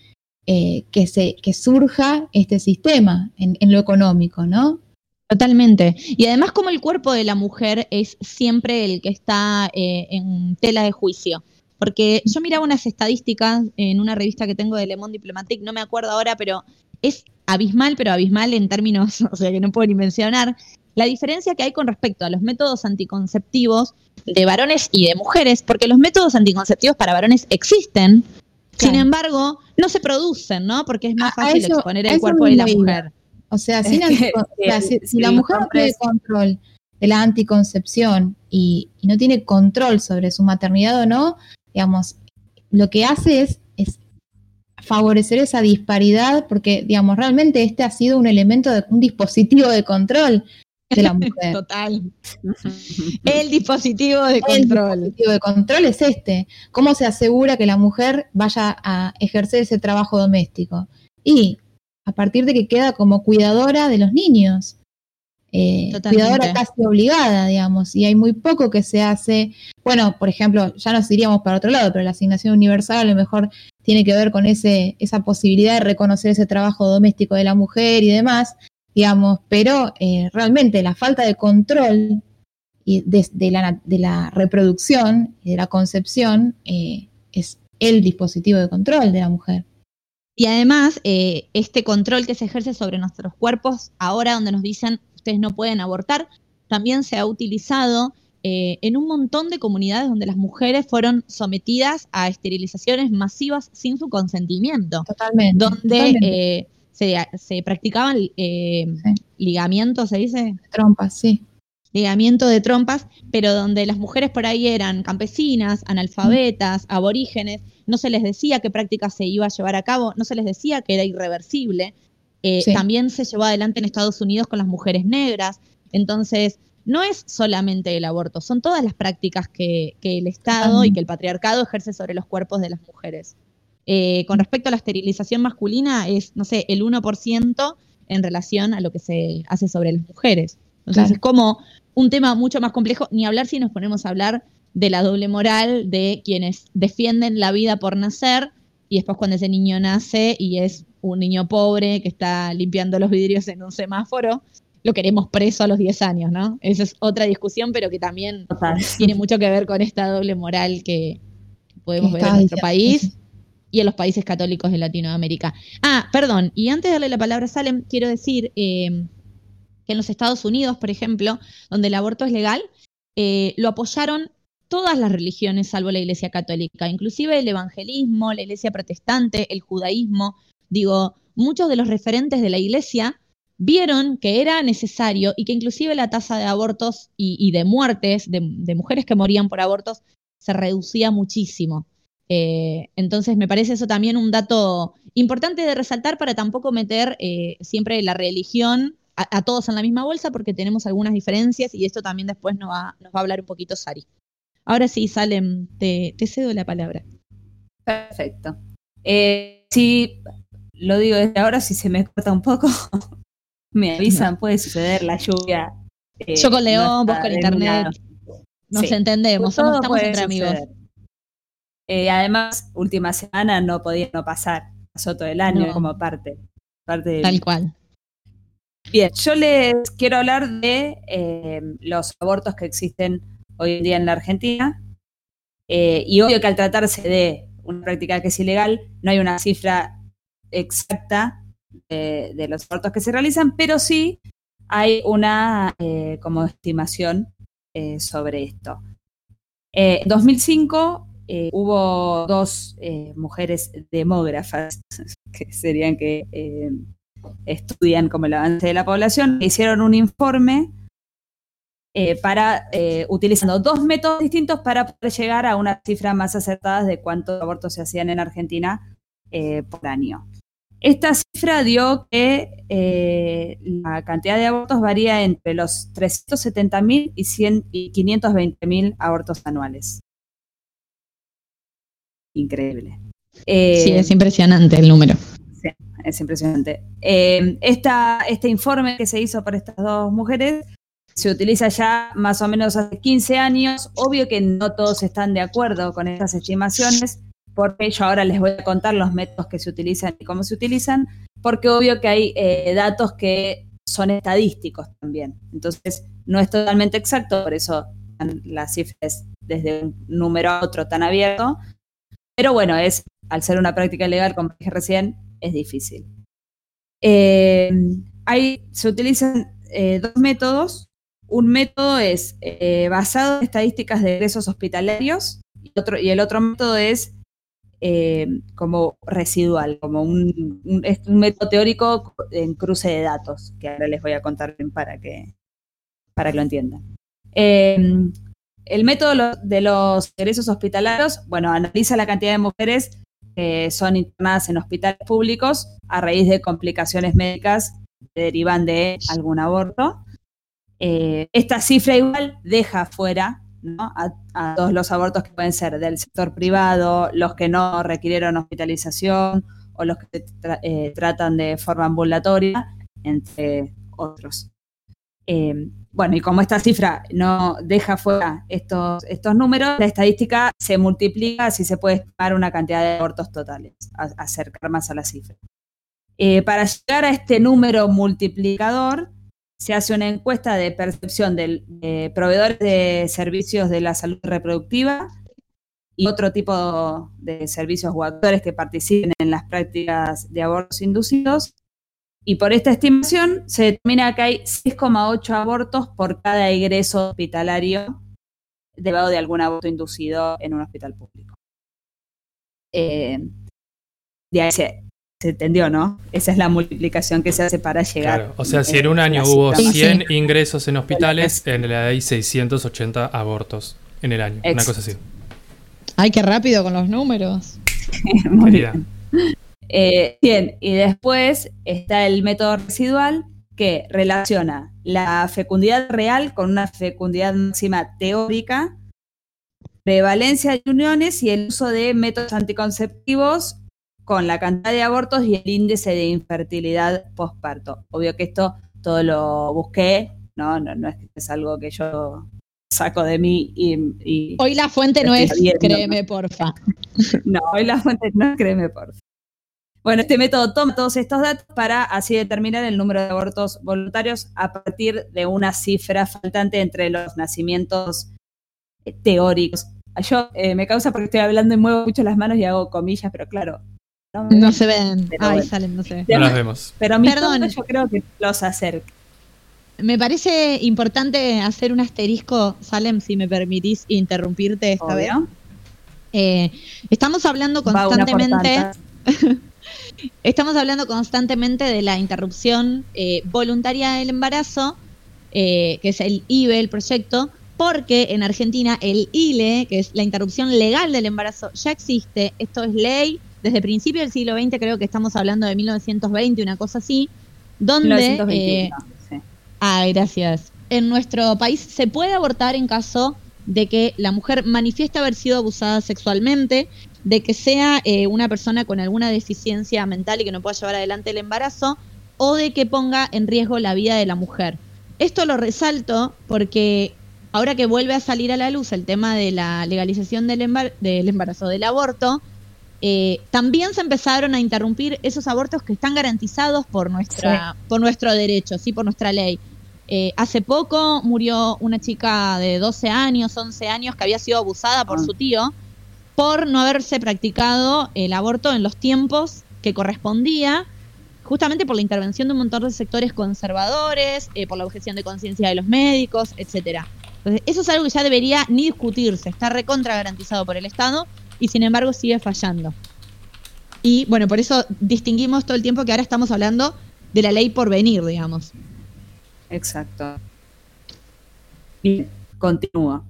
eh, que, se, que surja este sistema en, en lo económico, ¿no? Totalmente. Y además como el cuerpo de la mujer es siempre el que está eh, en tela de juicio. Porque yo miraba unas estadísticas en una revista que tengo de Le Monde Diplomatique, no me acuerdo ahora, pero es abismal, pero abismal en términos, o sea, que no puedo ni mencionar, la diferencia que hay con respecto a los métodos anticonceptivos de varones y de mujeres, porque los métodos anticonceptivos para varones existen, sin embargo, no se producen, ¿no? Porque es más A- a fácil eso- exponer el cuerpo de la mujer. O sea, sin que, antico- o sea, si, la mujer no tiene control de la anticoncepción y, y no tiene control sobre su maternidad o no, digamos, lo que hace es, es favorecer esa disparidad, porque, digamos, realmente este ha sido un elemento, de, un dispositivo de control de la mujer. Total. El dispositivo de El control. dispositivo de control es este. ¿Cómo se asegura que la mujer vaya a ejercer ese trabajo doméstico? Y a partir de que queda como cuidadora de los niños. Eh, cuidadora casi obligada, digamos, y hay muy poco que se hace. Bueno, por ejemplo, ya nos iríamos para otro lado, pero la asignación universal a lo mejor tiene que ver con ese, esa posibilidad de reconocer ese trabajo doméstico de la mujer y demás, digamos, pero eh, realmente la falta de control y de, de la, de la reproducción y de la concepción eh, es el dispositivo de control de la mujer. Y además, eh, este control que se ejerce sobre nuestros cuerpos, ahora donde nos dicen ustedes no pueden abortar, también se ha utilizado eh, en un montón de comunidades donde las mujeres fueron sometidas a esterilizaciones masivas sin su consentimiento, Totalmente. donde totalmente. eh, se, se practicaban eh, Sí. ligamientos, se dice, Trompas, sí. ligamiento de trompas, pero donde las mujeres por ahí eran campesinas, analfabetas, aborígenes, no se les decía qué práctica se iba a llevar a cabo, no se les decía que era irreversible. Eh, Sí. También se llevó adelante en Estados Unidos con las mujeres negras. Entonces, no es solamente el aborto, son todas las prácticas que, que el Estado y que el patriarcado ejerce sobre los cuerpos de las mujeres. Eh, con respecto a la esterilización masculina, es, no sé, el 1% en relación a lo que se hace sobre las mujeres. Entonces Claro. es como un tema mucho más complejo, ni hablar si nos ponemos a hablar de la doble moral de quienes defienden la vida por nacer y después cuando ese niño nace y es un niño pobre que está limpiando los vidrios en un semáforo, lo queremos preso a los 10 años, ¿no? Esa es otra discusión, pero que también tiene mucho que ver con esta doble moral que podemos ver en nuestro país sí. Y en los países católicos de Latinoamérica. Ah, perdón, y antes de darle la palabra a Salem, quiero decir eh, que en los Estados Unidos, por ejemplo, donde el aborto es legal, eh, lo apoyaron todas las religiones salvo la Iglesia Católica, inclusive el evangelismo, la Iglesia protestante, el judaísmo. Digo, muchos de los referentes de la Iglesia vieron que era necesario y que inclusive la tasa de abortos y, de muertes, de mujeres que morían por abortos, se reducía muchísimo. Eh, entonces me parece eso también un dato importante de resaltar para tampoco meter eh, siempre la religión a, a, todos en la misma bolsa porque tenemos algunas diferencias y esto también después nos va, nos va a hablar un poquito Sari. Ahora sí, Salem, te, te cedo la palabra. Perfecto. Eh, si lo digo desde ahora, si se me corta un poco, me avisan, puede suceder la lluvia. eh, Yo con León, no vos con internet. Nos sí. entendemos, somos, estamos entre amigos. Eh, además, última semana no podía no pasar, pasó todo el año no. como parte. parte. Tal cual. Bien, yo les quiero hablar de eh, los abortos que existen hoy en día en la Argentina. Eh, y obvio que al tratarse de una práctica que es ilegal, no hay una cifra exacta de, de los abortos que se realizan, pero sí hay una eh, como estimación sobre esto. En 2005 eh, hubo dos eh, mujeres demógrafas, que serían que eh, estudian como el avance de la población, que hicieron un informe para utilizando dos métodos distintos para poder llegar a una cifra más acertada de cuántos abortos se hacían en Argentina por año. Esta cifra dio que la cantidad de abortos varía entre los 370.000 y, 100 y 520.000 abortos anuales. Increíble. Eh, Sí, es impresionante el número. es impresionante. Eh, esta- este informe que se hizo por estas dos mujeres se utiliza ya más o menos hace 15 años. Obvio que no todos están de acuerdo con estas estimaciones, porque yo ahora les voy a contar los métodos que se utilizan y cómo se utilizan, porque obvio que hay eh, datos que son estadísticos también. Entonces, no es totalmente exacto, por eso están las cifras desde un número a otro tan abierto. Pero bueno, es al ser una práctica legal, como dije recién, es difícil. Eh, hay, se utilizan eh, dos métodos. Un método es eh, basado en estadísticas de egresos hospitalarios y, el otro método es como residual, como un método teórico en cruce de datos, que ahora les voy a contar bien para que, para que lo entiendan. El método de los egresos hospitalarios, bueno, analiza la cantidad de mujeres que son internadas en hospitales públicos a raíz de complicaciones médicas que derivan de algún aborto. Eh, esta cifra igual deja fuera a, todos los abortos que pueden ser del sector privado, los que no requirieron hospitalización o los que se tra- eh, tratan de forma ambulatoria, entre otros. Eh, bueno, y como esta cifra no deja fuera estos, estos números, la estadística se multiplica, así se puede estimar una cantidad de abortos totales, acercar más a la cifra. Eh, para llegar a este número multiplicador, se hace una encuesta de percepción de proveedores de servicios de la salud reproductiva y otro tipo de servicios o actores que participen en las prácticas de abortos inducidos. Y por esta estimación se determina que hay 6,8 abortos por cada egreso hospitalario derivado de algún aborto inducido en un hospital público. Eh, de ahí se, se entendió, ¿no? Esa es la multiplicación que se hace para llegar. Claro, o sea, si en un año hubo cifra. Sí, 100 ingresos en hospitales, en el hay 680 abortos en el año. Una cosa así. Ay, qué rápido con los números. Muy Querida. bien. Eh, bien, y después está el método residual que relaciona la fecundidad real con una fecundidad máxima teórica, prevalencia de uniones y el uso de métodos anticonceptivos con la cantidad de abortos y el índice de infertilidad postparto. Obvio que esto todo lo busqué, no, no, no es, que es algo que yo saco de mí y, y- Hoy la fuente no es, viendo. créeme, porfa. no, hoy la fuente no, créeme por favor. Bueno, este método toma todos estos datos para así determinar el número de abortos voluntarios a partir de una cifra faltante entre los nacimientos teóricos. Yo eh, me causa porque estoy hablando y muevo mucho las manos y hago comillas, pero claro. no me No ven. se ven. Ay, bueno. salen, no se ven. No las vemos. Pero mi Perdón. yo creo que los acerca. Me parece importante hacer un asterisco, Salem, si me permitís interrumpirte esta vez. Eh, estamos hablando Va una por constantemente. Estamos hablando constantemente de la interrupción eh, voluntaria del embarazo, eh, que es el IBE, el proyecto, porque en Argentina el ILE, que es la interrupción legal del embarazo, ya existe. Esto es ley desde principios del siglo XX, creo que estamos hablando de 1920, una cosa así, donde... eh, 1921, sí. Ah, gracias. En nuestro país se puede abortar en caso de que la mujer manifieste haber sido abusada sexualmente, de que sea eh, una persona con alguna deficiencia mental y que no pueda llevar adelante el embarazo, o de que ponga en riesgo la vida de la mujer. Esto lo resalto porque ahora que vuelve a salir a la luz el tema de la legalización del, embar- del embarazo, del aborto, eh, también se empezaron a interrumpir esos abortos que están garantizados por, nuestra, por nuestro derecho, ¿sí? por nuestra ley. Eh, hace poco murió una chica de 12 años, 11 años, que había sido abusada por Ah. su tío por no haberse practicado el aborto en los tiempos que correspondía, justamente por la intervención de un montón de sectores conservadores, eh, por la objeción de conciencia de los médicos, etcétera. Entonces, eso es algo que ya debería ni discutirse, está recontra garantizado por el Estado y sin embargo sigue fallando. Y bueno, por eso distinguimos todo el tiempo que ahora estamos hablando de la ley por venir, digamos. Exacto. Bien, continúo.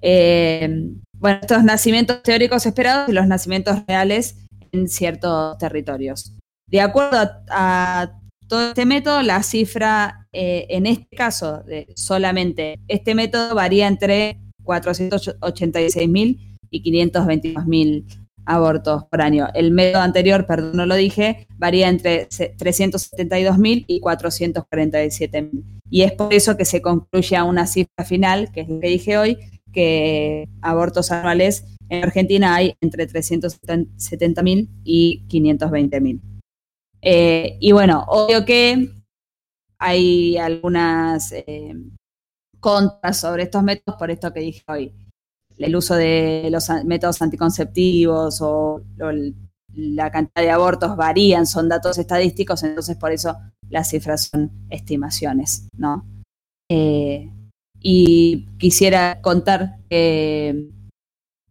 Eh, bueno, estos nacimientos teóricos esperados y los nacimientos reales en ciertos territorios. De acuerdo a, todo este método, la cifra eh, en este caso de solamente este método varía entre 486.000 y 522.000 abortos por año. El método anterior, perdón, no lo dije, varía entre 372.000 y 447.000. Y es por eso que se concluye a una cifra final, que es lo que dije hoy, que abortos anuales en Argentina hay entre 370.000 y 520.000. Eh, y bueno, obvio que hay algunas eh, contras sobre estos métodos por esto que dije hoy. El uso de los métodos anticonceptivos o, la cantidad de abortos varían, son datos estadísticos, entonces por eso las cifras son estimaciones, ¿no? Eh, y quisiera contar que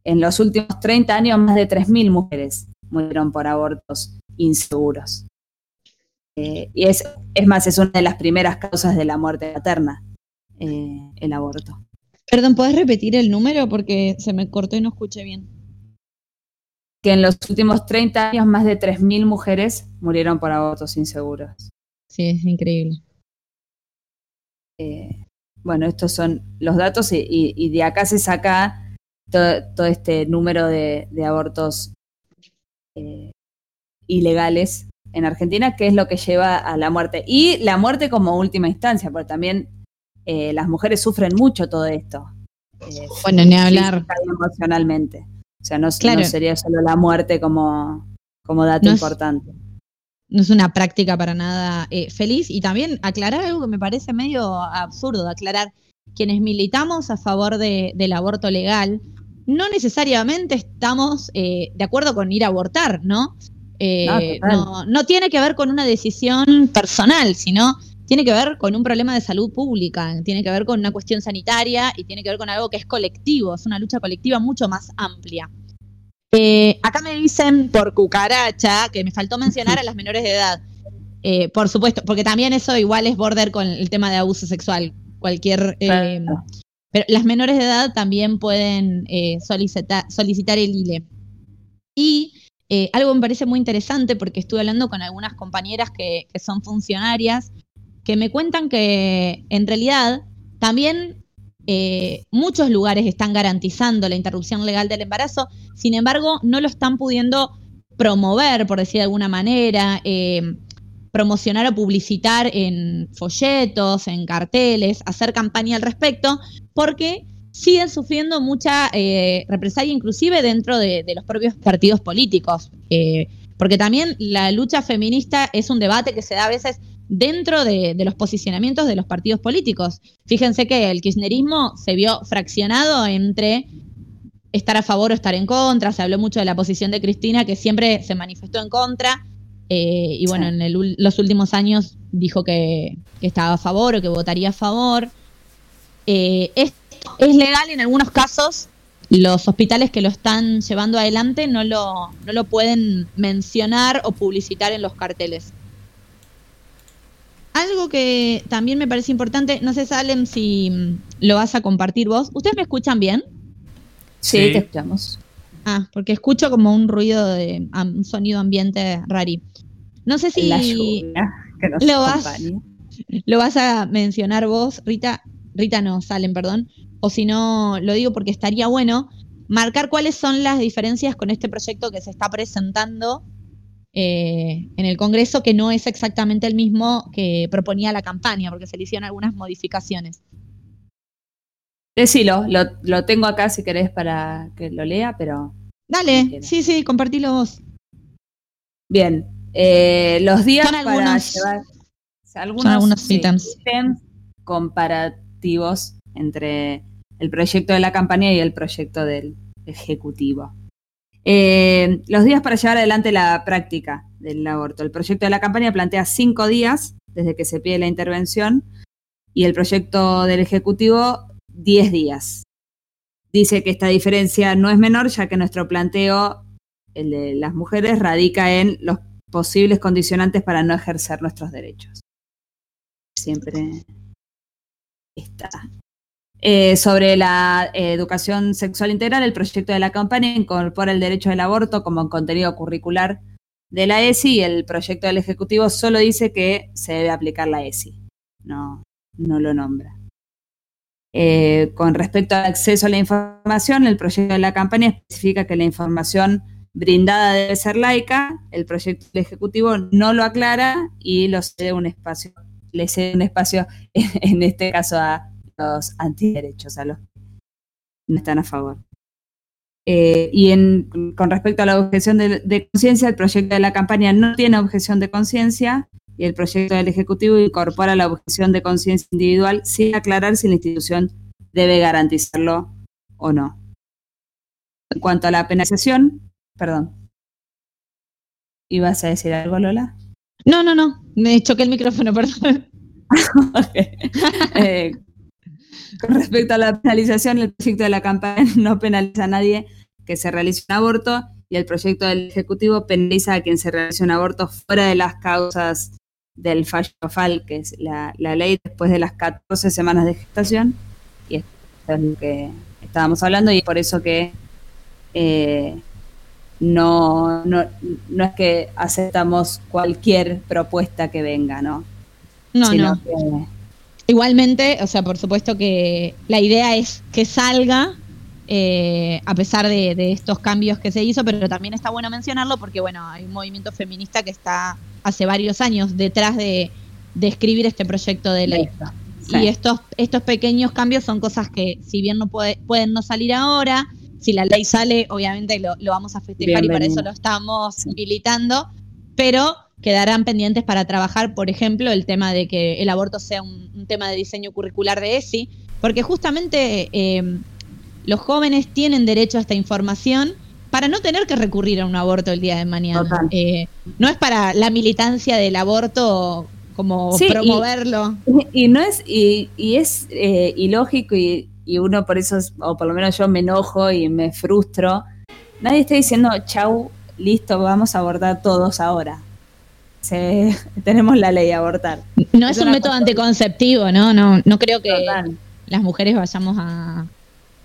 en los últimos 30 años más de 3.000 mujeres murieron por abortos inseguros. Eh, y es, es más, es una de las primeras causas de la muerte materna, eh, el aborto. Perdón, ¿puedes repetir el número? Porque se me cortó y no escuché bien. Que en los últimos 30 años más de 3.000 mujeres murieron por abortos inseguros. Sí, es increíble. Eh, bueno, estos son los datos y, y, y de acá se saca todo, todo este número de, de abortos eh, ilegales en Argentina, que es lo que lleva a la muerte. Y la muerte como última instancia, porque también eh, las mujeres sufren mucho todo esto. Eh, bueno, ni hablar. Emocionalmente. O sea, no, claro. no, sería solo la muerte como, como dato no importante. Es, no es una práctica para nada eh, feliz. Y también aclarar algo que me parece medio absurdo, aclarar quienes militamos a favor de, del aborto legal, no necesariamente estamos eh, de acuerdo con ir a abortar, ¿no? Eh, no, no, tiene que ver con una decisión personal, sino tiene que ver con un problema de salud pública, tiene que ver con una cuestión sanitaria y tiene que ver con algo que es colectivo, es una lucha colectiva mucho más amplia. Eh, acá me dicen por cucaracha que me faltó mencionar a las menores de edad. Eh, por supuesto, porque también eso igual es border con el tema de abuso sexual. Cualquier. Eh, pero las menores de edad también pueden solicitar, solicitar el ILE. Y eh, algo me parece muy interesante porque estuve hablando con algunas compañeras que, que, son funcionarias que me cuentan que en realidad también eh, muchos lugares están garantizando la interrupción legal del embarazo, sin embargo no lo están pudiendo promover, por decir de alguna manera, eh, promocionar o publicitar en folletos, en carteles, hacer campaña al respecto, porque siguen sufriendo mucha eh, represalia, inclusive dentro de, los propios partidos políticos. Eh, porque también la lucha feminista es un debate que se da a veces dentro de, de, los posicionamientos de los partidos políticos. Fíjense que el kirchnerismo se vio fraccionado entre estar a favor o estar en contra. Se habló mucho de la posición de Cristina, que siempre se manifestó en contra. Eh, y bueno, sí. en el, los últimos años dijo que, que, estaba a favor o que votaría a favor. Eh, es es legal en algunos casos. Los hospitales que lo están llevando adelante no lo, no lo pueden mencionar o publicitar en los carteles. Algo que también me parece importante, no sé, Salem, si lo vas a compartir vos. ¿Ustedes me escuchan bien? Sí, sí. te escuchamos. Ah, porque escucho como un ruido de un sonido ambiente rari. No sé si lluvia, lo, vas, lo vas a mencionar vos, Rita. Rita no, Salem, perdón o si no, lo digo porque estaría bueno, marcar cuáles son las diferencias con este proyecto que se está presentando eh, en el Congreso, que no es exactamente el mismo que proponía la campaña, porque se le hicieron algunas modificaciones. Decilo, lo, lo tengo acá si querés para que lo lea, pero... Dale, sí, sí, compartilo vos. Bien, eh, los días son algunos, para llevar algunos, son algunos sí, ítems comparativos entre el proyecto de la campaña y el proyecto del Ejecutivo. Eh, los días para llevar adelante la práctica del aborto. El proyecto de la campaña plantea cinco días desde que se pide la intervención y el proyecto del Ejecutivo diez días. Dice que esta diferencia no es menor ya que nuestro planteo, el de las mujeres, radica en los posibles condicionantes para no ejercer nuestros derechos. Siempre está Eh, sobre la eh, educación sexual integral, el proyecto de la campaña incorpora el derecho al aborto como contenido curricular de la ESI y el proyecto del Ejecutivo solo dice que se debe aplicar la ESI. No, no lo nombra. Eh, con respecto al acceso a la información, el proyecto de la campaña especifica que la información brindada debe ser laica, el proyecto del Ejecutivo no lo aclara y lo cede un espacio, le cede un espacio, en este caso a los antiderechos, a los que no están a favor. Eh, y en, con respecto a la objeción de, de conciencia, el proyecto de la campaña no tiene objeción de conciencia y el proyecto del Ejecutivo incorpora la objeción de conciencia individual sin aclarar si la institución debe garantizarlo o no. En cuanto a la penalización, perdón. ¿Ibas a decir algo, Lola? No, no, no. Me choqué el micrófono, perdón. Eh, con respecto a la penalización, el proyecto de la campaña no penaliza a nadie que se realice un aborto y el proyecto del Ejecutivo penaliza a quien se realice un aborto fuera de las causas del fallo FAL, que es la, la ley después de las 14 semanas de gestación. Y esto es lo que estábamos hablando y es por eso que eh, no, no, no es que aceptamos cualquier propuesta que venga, ¿no? No, Sino no. que- Igualmente, o sea, por supuesto que la idea es que salga eh, a pesar de, de estos cambios que se hizo, pero también está bueno mencionarlo porque, bueno, hay un movimiento feminista que está hace varios años detrás de, de escribir este proyecto de ley. Sí. Y estos, estos pequeños cambios son cosas que, si bien no puede, pueden no salir ahora, si la ley sale, obviamente lo, lo vamos a festejar y para eso lo estamos Sí. militando, pero quedarán pendientes para trabajar, por ejemplo, el tema de que el aborto sea un, un tema de diseño curricular de ESI, porque justamente eh, los jóvenes tienen derecho a esta información para no tener que recurrir a un aborto el día de mañana. Eh, no es para la militancia del aborto como Sí, y- promoverlo. Y no es, y, y es eh, ilógico y, y uno por eso, es- o por lo menos yo me enojo y me frustro. Nadie está diciendo, chau, listo, vamos a abortar todos ahora. Se- tenemos la ley abortar. No Es es, un método anticonceptivo, ¿no? No, no creo que Total. las mujeres vayamos a,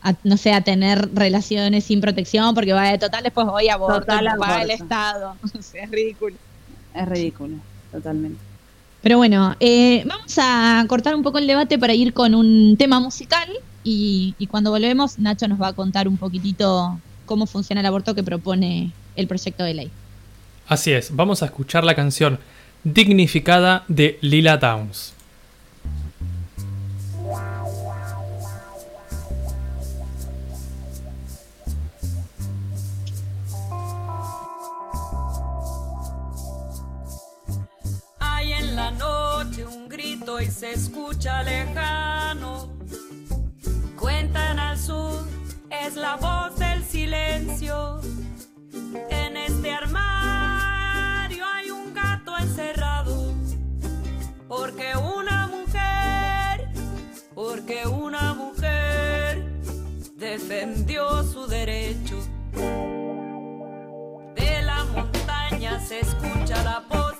a, no sé, a tener relaciones sin protección porque va de total después voy a aborto, Total paga el aborto. Estado. O sea, es ridículo. Es ridículo, totalmente. Pero bueno, eh, vamos a cortar un poco el debate para ir con un tema musical y, y cuando volvemos Nacho nos va a contar un poquitito cómo funciona el aborto que propone el proyecto de ley. Así es, vamos a escuchar la canción Dignificada de Lila Downs. Hay en la noche un grito y se escucha lejano. Cuentan al sur, es la voz del silencio. En este armario hay un gato encerrado. Porque una mujer, porque una mujer defendió su derecho. De la montaña se escucha la voz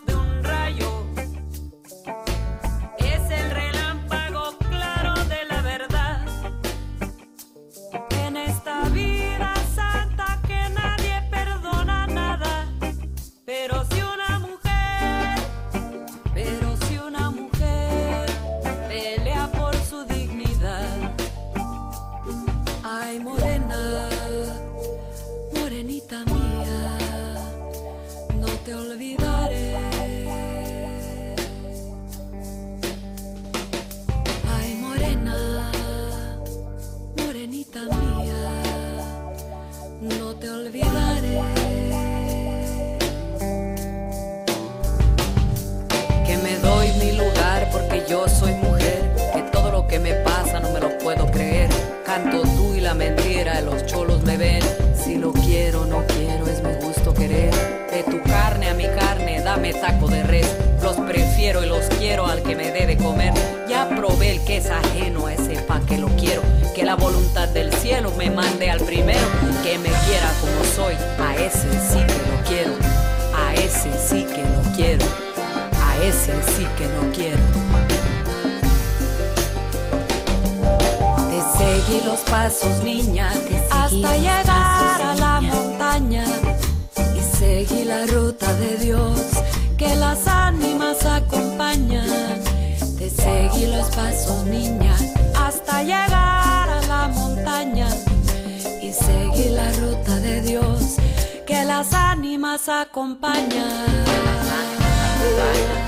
Ese sí que no quiero. seguí los pasos, niña, hasta llegar a la montaña. Y seguí la ruta de Dios que las ánimas acompañan. Te seguí los pasos, niña, hasta llegar a la montaña. Y seguí la ruta de Dios que las ánimas acompañan. Hay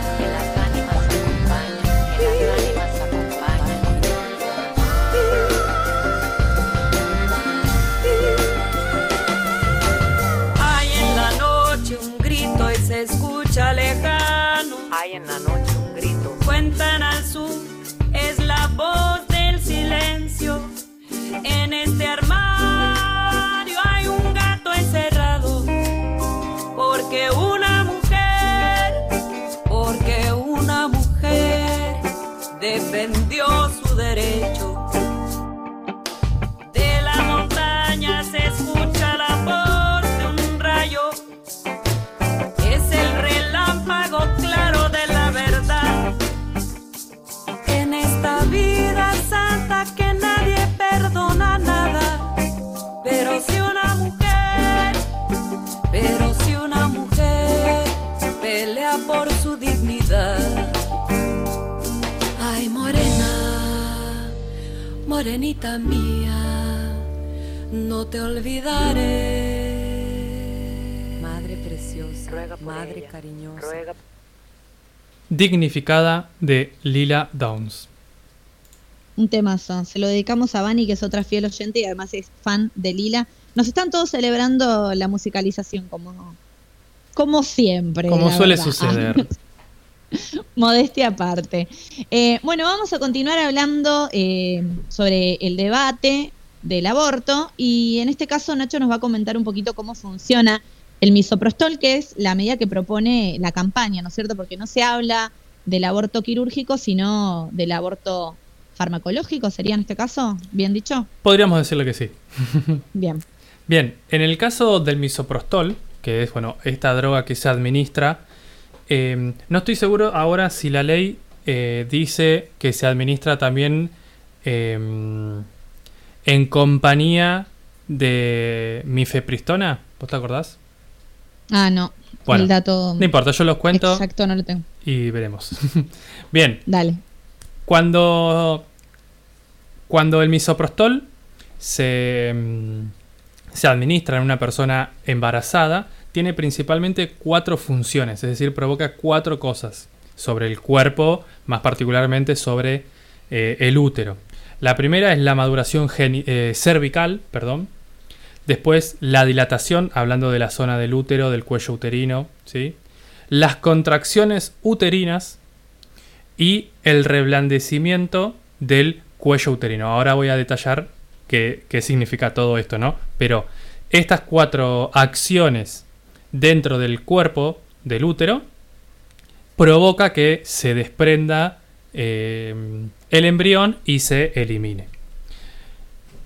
morenita mía, no te olvidaré. Madre preciosa, madre cariñosa. Dignificada de Lila Downs. Un temazo. Se lo dedicamos a Vani, que es otra fiel oyente y además es fan de Lila. Nos están todos celebrando la musicalización como, como siempre. Como suele verdad. suceder. Modestia aparte. Eh, bueno, vamos a continuar hablando eh, sobre el debate del aborto y en este caso Nacho nos va a comentar un poquito cómo funciona el misoprostol, que es la medida que propone la campaña, ¿no es cierto? Porque no se habla del aborto quirúrgico, sino del aborto farmacológico, ¿sería en este caso? ¿Bien dicho? Podríamos decirle que sí. Bien. Bien, en el caso del misoprostol, que es bueno, esta droga que se administra, eh, no estoy seguro ahora si la ley eh, dice que se administra también eh, en compañía de mifepristona. ¿Vos te acordás? Ah, no. Bueno, el dato No importa, yo los cuento exacto no lo tengo. y veremos. Bien, Dale. Cuando, cuando el misoprostol se, mm, se administra en una persona embarazada, tiene principalmente cuatro funciones, es decir, provoca cuatro cosas sobre el cuerpo, más particularmente sobre eh, el útero. La primera es la maduración eh, cervical, perdón. Después la dilatación, hablando de la zona del útero, del cuello uterino, ¿sí? Las contracciones uterinas, y el reblandecimiento del cuello uterino. Ahora voy a detallar qué, qué significa todo esto, ¿no? Pero estas cuatro acciones dentro del cuerpo del útero provoca que se desprenda eh, el embrión y se elimine.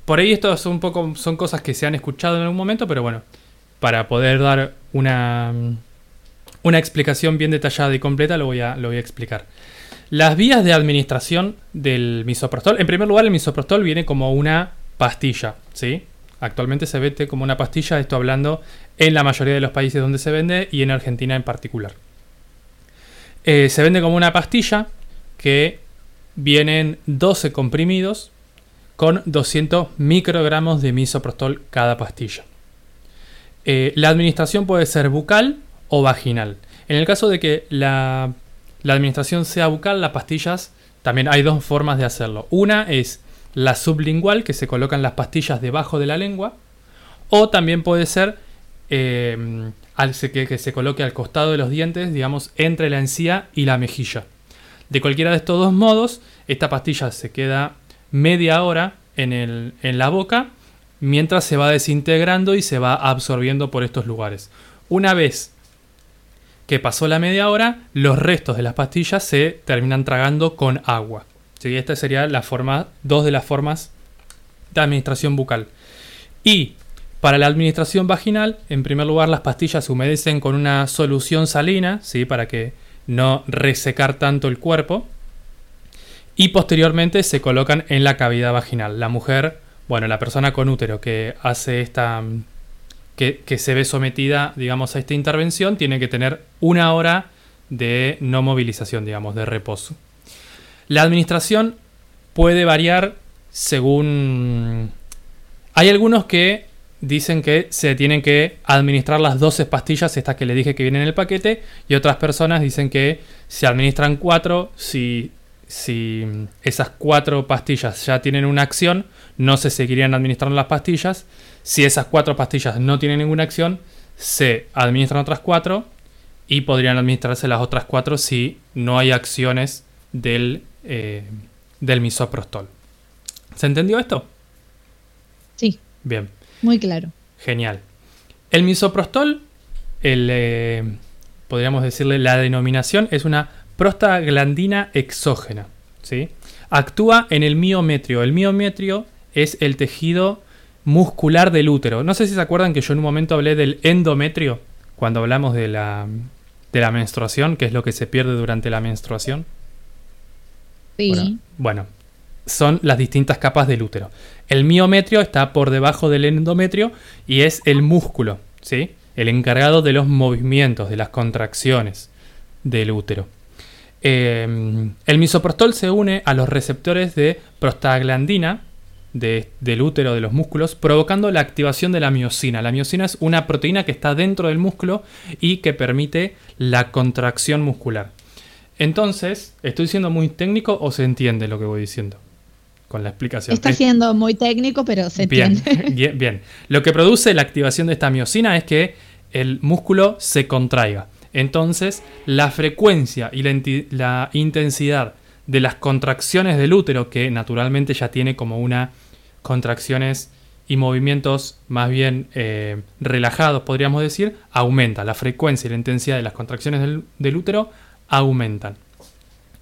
Por ahí esto es un poco, son cosas que se han escuchado en algún momento, pero bueno, para poder dar una, una explicación bien detallada y completa lo voy a, lo voy a explicar. Las vías de administración del misoprostol. En primer lugar, el misoprostol viene como una pastilla, ¿sí? Actualmente se vende como una pastilla, esto hablando en la mayoría de los países donde se vende y en Argentina en particular. Eh, se vende como una pastilla que vienen 12 comprimidos con 200 microgramos de misoprostol cada pastilla. Eh, la administración puede ser bucal o vaginal. En el caso de que la la administración sea bucal, las pastillas, también hay dos formas de hacerlo. Una es la sublingual, que se colocan las pastillas debajo de la lengua, o también puede ser eh, que, que se coloque al costado de los dientes, digamos, entre la encía y la mejilla. De cualquiera de estos dos modos, esta pastilla se queda media hora en, el- en la boca mientras se va desintegrando y se va absorbiendo por estos lugares. Una vez que pasó la media hora, los restos de las pastillas se terminan tragando con agua. ¿Sí? Esta sería la forma, dos de las formas de administración bucal. Y para la administración vaginal, en primer lugar, las pastillas se humedecen con una solución salina, ¿sí? para que no resecar tanto el cuerpo. Y posteriormente se colocan en la cavidad vaginal. La mujer Bueno, la persona con útero que hace esta. Que, que se ve sometida, digamos, a esta intervención, tiene que tener una hora de no movilización, digamos, de reposo. La administración puede variar según... Hay algunos que dicen que se tienen que administrar las 12 pastillas, estas que le dije que vienen en el paquete, y otras personas dicen que se administran 4 si, si esas 4 pastillas ya tienen una acción, no se seguirían administrando las pastillas. Si esas 4 pastillas no tienen ninguna acción, se administran otras 4 y podrían administrarse las otras 4 si no hay acciones del, eh, del misoprostol. ¿Se entendió esto? Sí, Bien. muy claro. Genial. El misoprostol, el, eh, podríamos decirle la denominación, es una prostaglandina exógena. ¿sí? Actúa en el miometrio. El miometrio es el tejido muscular del útero. No sé si se acuerdan que yo en un momento hablé del endometrio, cuando hablamos de la, de la menstruación, que es lo que se pierde durante la menstruación. Sí. Bueno, son las distintas capas del útero. El miometrio está por debajo del endometrio y es el músculo, ¿sí? El encargado de los movimientos, de las contracciones del útero. Eh, el misoprostol se une a los receptores de prostaglandina de- del útero de los músculos, provocando la activación de la miocina. La miocina es una proteína que está dentro del músculo y que permite la contracción muscular. Entonces, ¿estoy siendo muy técnico o se entiende lo que voy diciendo? Con la explicación. Está Es- siendo muy técnico, pero se bien, entiende. bien, bien. Lo que produce la activación de esta miocina es que el músculo se contraiga. Entonces, la frecuencia y la intensidad de las contracciones del útero, que naturalmente ya tiene como una contracciones y movimientos más bien eh, relajados, podríamos decir, aumenta. La frecuencia y la intensidad de las contracciones del, del útero aumentan.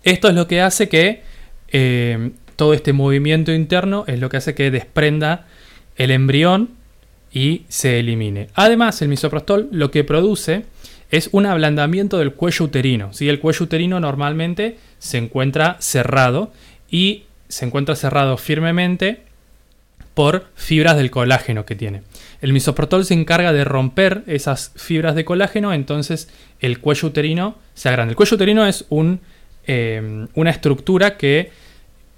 Esto es lo que hace que eh, todo este movimiento interno es lo que hace que desprenda el embrión y se elimine. Además, el misoprostol lo que produce es un ablandamiento del cuello uterino. ¿sí? El cuello uterino normalmente se encuentra cerrado y se encuentra cerrado firmemente por fibras del colágeno que tiene. El misoprostol se encarga de romper esas fibras de colágeno, entonces el cuello uterino se agranda. El cuello uterino es eh, una estructura que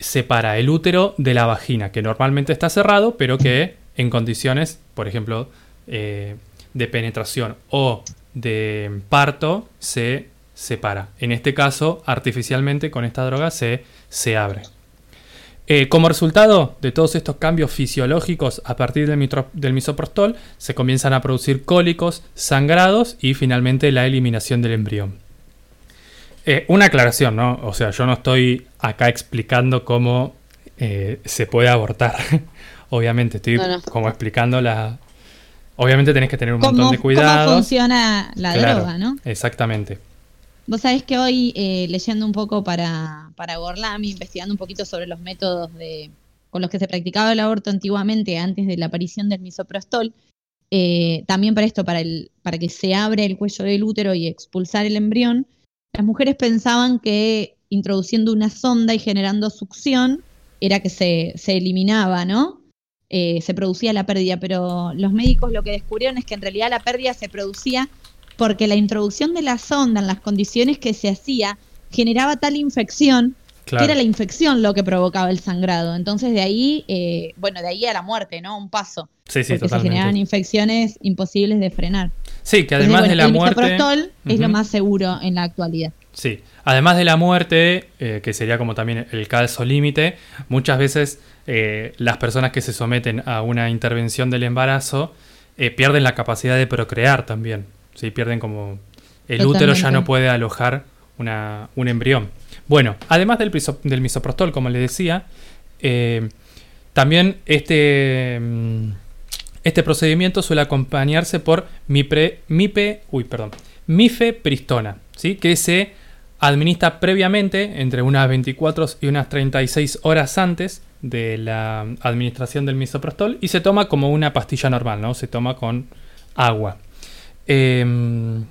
separa el útero de la vagina, que normalmente está cerrado, pero que en condiciones, por ejemplo, eh, de penetración o de parto, se separa. En este caso, artificialmente con esta droga se abre. Eh, como resultado de todos estos cambios fisiológicos a partir del, mitro- del misoprostol, se comienzan a producir cólicos, sangrados y finalmente la eliminación del embrión. Eh, una aclaración, ¿no? O sea, yo no estoy acá explicando cómo eh, se puede abortar. Obviamente, estoy No, no. como explicando la... Obviamente tenés que tener un ¿Cómo, montón de cómo cuidados. funciona la Claro, droga, no? Exactamente. Vos sabés que hoy, eh, leyendo un poco para, para Gorlami, investigando un poquito sobre los métodos de, con los que se practicaba el aborto antiguamente, antes de la aparición del misoprostol, eh, también para esto, para, el, para que se abre el cuello del útero y expulsar el embrión, las mujeres pensaban que introduciendo una sonda y generando succión era que se, se eliminaba, ¿no? Eh, se producía la pérdida, pero los médicos lo que descubrieron es que en realidad la pérdida se producía porque la introducción de la sonda en las condiciones que se hacía generaba tal infección Claro. que era la infección lo que provocaba el sangrado. Entonces de ahí, eh, bueno, de ahí a la muerte, ¿no? Un paso. Sí, sí, porque se generaban totalmente. infecciones imposibles de frenar. Sí, que Entonces, además bueno, de la el muerte... misoprostol es lo más seguro en la actualidad. Sí, además de la muerte, eh, que sería como también el caso límite, muchas veces eh, las personas que se someten a una intervención del embarazo eh, pierden la capacidad de procrear también. Sí, pierden como... El útero ya no puede alojar una- un embrión. Bueno, además del, del misoprostol, como les decía, eh, también este, mm, este procedimiento suele acompañarse por mipre, mipe, uy, perdón, mifepristona, ¿sí? que se administra previamente entre unas 24 y unas 36 horas antes de la administración del misoprostol y se toma como una pastilla normal, ¿no? Se toma con agua. Em,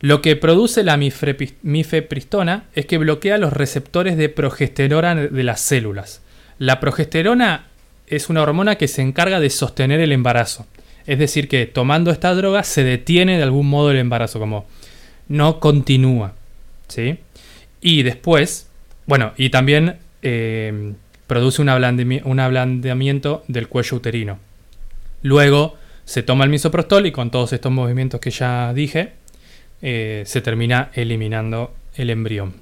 lo que produce la mifepristona es que bloquea los receptores de progesterona de las células. La progesterona es una hormona que se encarga de sostener el embarazo. Es decir, que tomando esta droga se detiene de algún modo el embarazo, como no continúa. ¿sí? Y después, bueno, y también eh, produce un ablandamiento del cuello uterino. Luego se toma el misoprostol y con todos estos movimientos que ya dije, eh, se termina eliminando el embrión.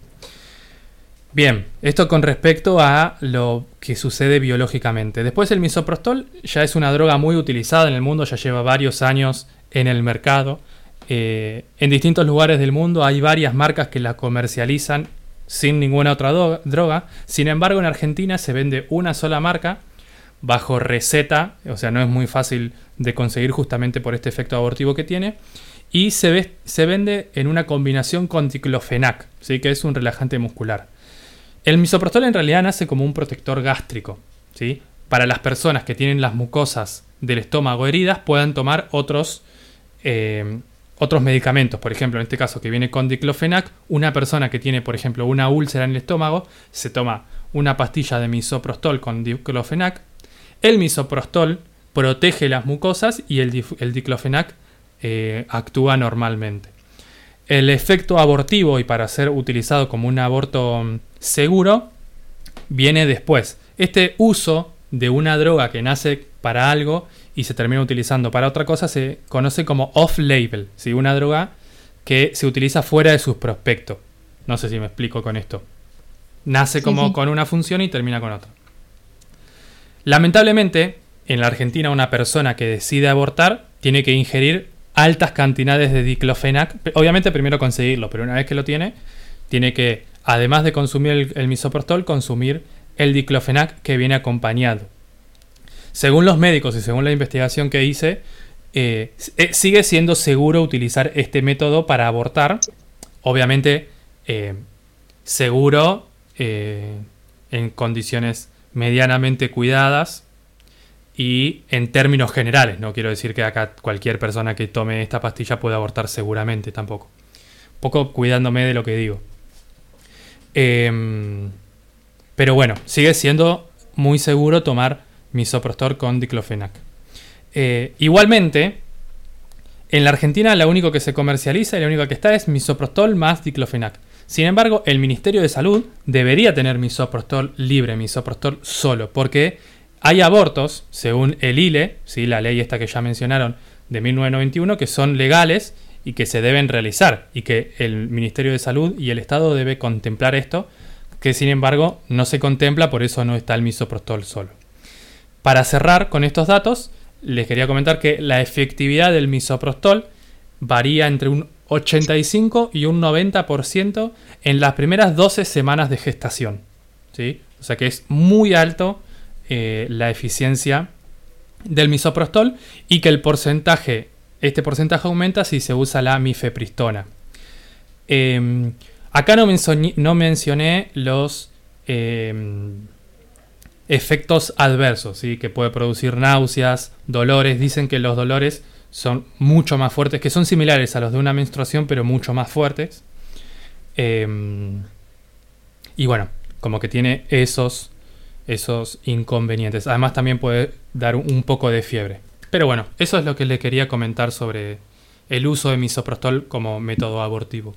Bien, esto con respecto a lo que sucede biológicamente. Después el misoprostol ya es una droga muy utilizada en el mundo, ya lleva varios años en el mercado. Eh, en distintos lugares del mundo hay varias marcas que la comercializan sin ninguna otra droga. Sin embargo, en Argentina se vende una sola marca bajo receta, o sea, no es muy fácil de conseguir justamente por este efecto abortivo que tiene. Y se, ve- se vende en una combinación con diclofenac, ¿sí? que es un relajante muscular. El misoprostol en realidad nace como un protector gástrico, ¿sí? Para las personas que tienen las mucosas del estómago heridas puedan tomar otros, eh, otros medicamentos. Por ejemplo, en este caso que viene con diclofenac, una persona que tiene, por ejemplo, una úlcera en el estómago, se toma una pastilla de misoprostol con diclofenac. El misoprostol protege las mucosas y el, diclofenac eh, actúa normalmente. El efecto abortivo y para ser utilizado como un aborto mm, seguro viene después. Este uso de una droga que nace para algo y se termina utilizando para otra cosa se conoce como off-label, ¿sí? una droga que se utiliza fuera de sus prospectos. No sé si me explico con esto. Nace Sí, como sí. con una función y termina con otra. Lamentablemente, en la Argentina una persona que decide abortar tiene que ingerir altas cantidades de diclofenac. Obviamente primero conseguirlo, pero una vez que lo tiene, tiene que, además de consumir el, el misoprostol, consumir el diclofenac que viene acompañado. Según los médicos y según la investigación que hice, eh, eh, sigue siendo seguro utilizar este método para abortar. Obviamente, eh, seguro en condiciones medianamente cuidadas y en términos generales. No quiero decir que acá cualquier persona que tome esta pastilla pueda abortar seguramente tampoco. Un poco cuidándome de lo que digo. Em, pero bueno, sigue siendo muy seguro tomar misoprostol con diclofenac. Eh, igualmente, en la Argentina lo único que se comercializa y lo único que está es misoprostol más diclofenac. Sin embargo, el Ministerio de Salud debería tener misoprostol libre, misoprostol solo, porque hay abortos, según el ILE, ¿sí? la ley esta que ya mencionaron de 1991, que son legales y que se deben realizar, y que el Ministerio de Salud y el Estado debe contemplar esto, que sin embargo no se contempla, por eso no está el misoprostol solo. Para cerrar con estos datos, les quería comentar que la efectividad del misoprostol varía entre un 85 y un 90% en las primeras 12 semanas de gestación. ¿sí? O sea que es muy alto eh, la eficiencia del misoprostol y que el porcentaje, este porcentaje aumenta si se usa la mifepristona. Eh, acá no, mencioné- los eh, efectos adversos, ¿sí? que puede producir náuseas, dolores. Dicen que los dolores son mucho más fuertes, que son similares a los de una menstruación, pero mucho más fuertes. Eh, y bueno, como que tiene esos, esos inconvenientes. Además también puede dar un- poco de fiebre. Pero bueno, eso es lo que le quería comentar sobre el uso de misoprostol como método abortivo.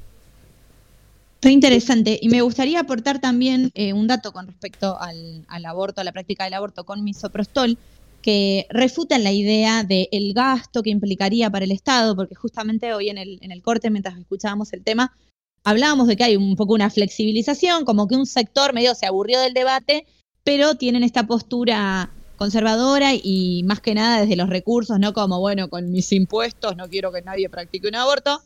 Re interesante. Y me gustaría aportar también eh, un dato con respecto al, aborto, a la práctica del aborto con misoprostol, que refutan la idea del gasto que implicaría para el Estado, porque justamente hoy en el corte, mientras escuchábamos el tema, hablábamos de que hay un poco una flexibilización, como que un sector medio se aburrió del debate, pero tienen esta postura conservadora y más que nada desde los recursos, ¿no? Como, bueno, con mis impuestos no quiero que nadie practique un aborto.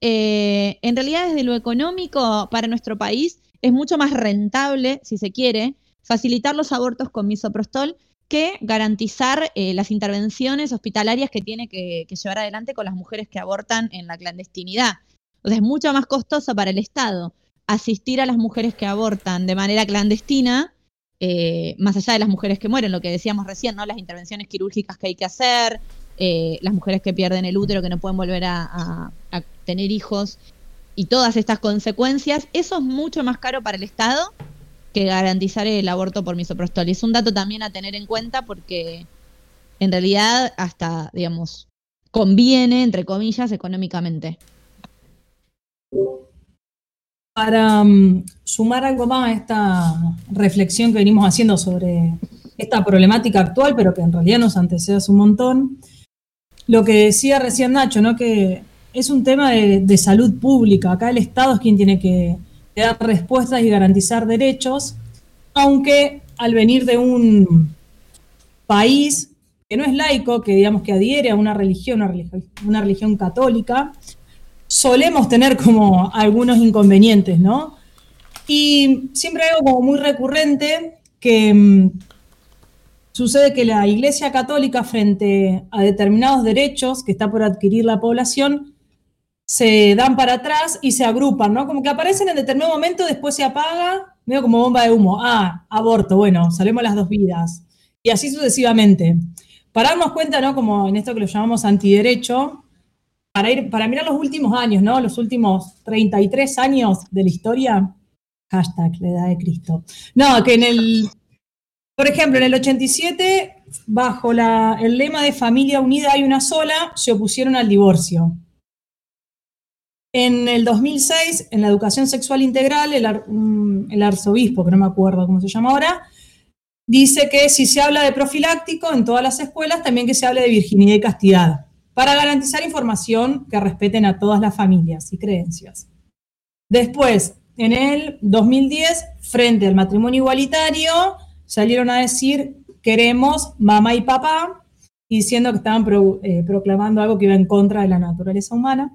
Eh, en realidad, desde lo económico para nuestro país, es mucho más rentable, si se quiere, facilitar los abortos con misoprostol que garantizar eh, las intervenciones hospitalarias que tiene que, llevar adelante con las mujeres que abortan en la clandestinidad. O es mucho más costoso para el Estado asistir a las mujeres que abortan de manera clandestina, eh, más allá de las mujeres que mueren, lo que decíamos recién, ¿no? Las intervenciones quirúrgicas que hay que hacer, eh, las mujeres que pierden el útero, que no pueden volver a, a- a tener hijos, y todas estas consecuencias, eso es mucho más caro para el Estado que garantizar el aborto por misoprostol. Y es un dato también a tener en cuenta porque en realidad hasta, digamos, conviene, entre comillas, económicamente. Para um, sumar algo más a esta reflexión que venimos haciendo sobre esta problemática actual, pero que en realidad nos antecede un montón, lo que decía recién Nacho, ¿no? que es un tema de, salud pública. Acá el Estado es quien tiene que, dar respuestas y garantizar derechos, aunque al venir de un país que no es laico, que digamos que adhiere a una religión, una religión católica, solemos tener como algunos inconvenientes, ¿no? Y siempre algo como muy recurrente que mm, sucede que la Iglesia Católica frente a determinados derechos que está por adquirir la población se dan para atrás y se agrupan, ¿no? Como que aparecen en determinado momento, después se apaga, medio como bomba de humo. Ah, aborto, bueno, salemos las dos vidas. Y así sucesivamente. Para darnos cuenta, ¿no? Como en esto que lo llamamos antiderecho, para, ir, para mirar los últimos años, ¿no? Los últimos 33 años de la historia, hashtag la edad de Cristo. No, que en el, por ejemplo, en el 87, bajo el lema de familia unida hay una sola, se opusieron al divorcio. En el 2006, en la educación sexual integral, el, el arzobispo, que no me acuerdo cómo se llama ahora, dice que si se habla de profiláctico en todas las escuelas, también que se hable de virginidad y castidad, para garantizar información que respeten a todas las familias y creencias. Después, en el 2010, frente al matrimonio igualitario, salieron a decir queremos mamá y papá, diciendo que estaban eh, proclamando algo que iba en contra de la naturaleza humana.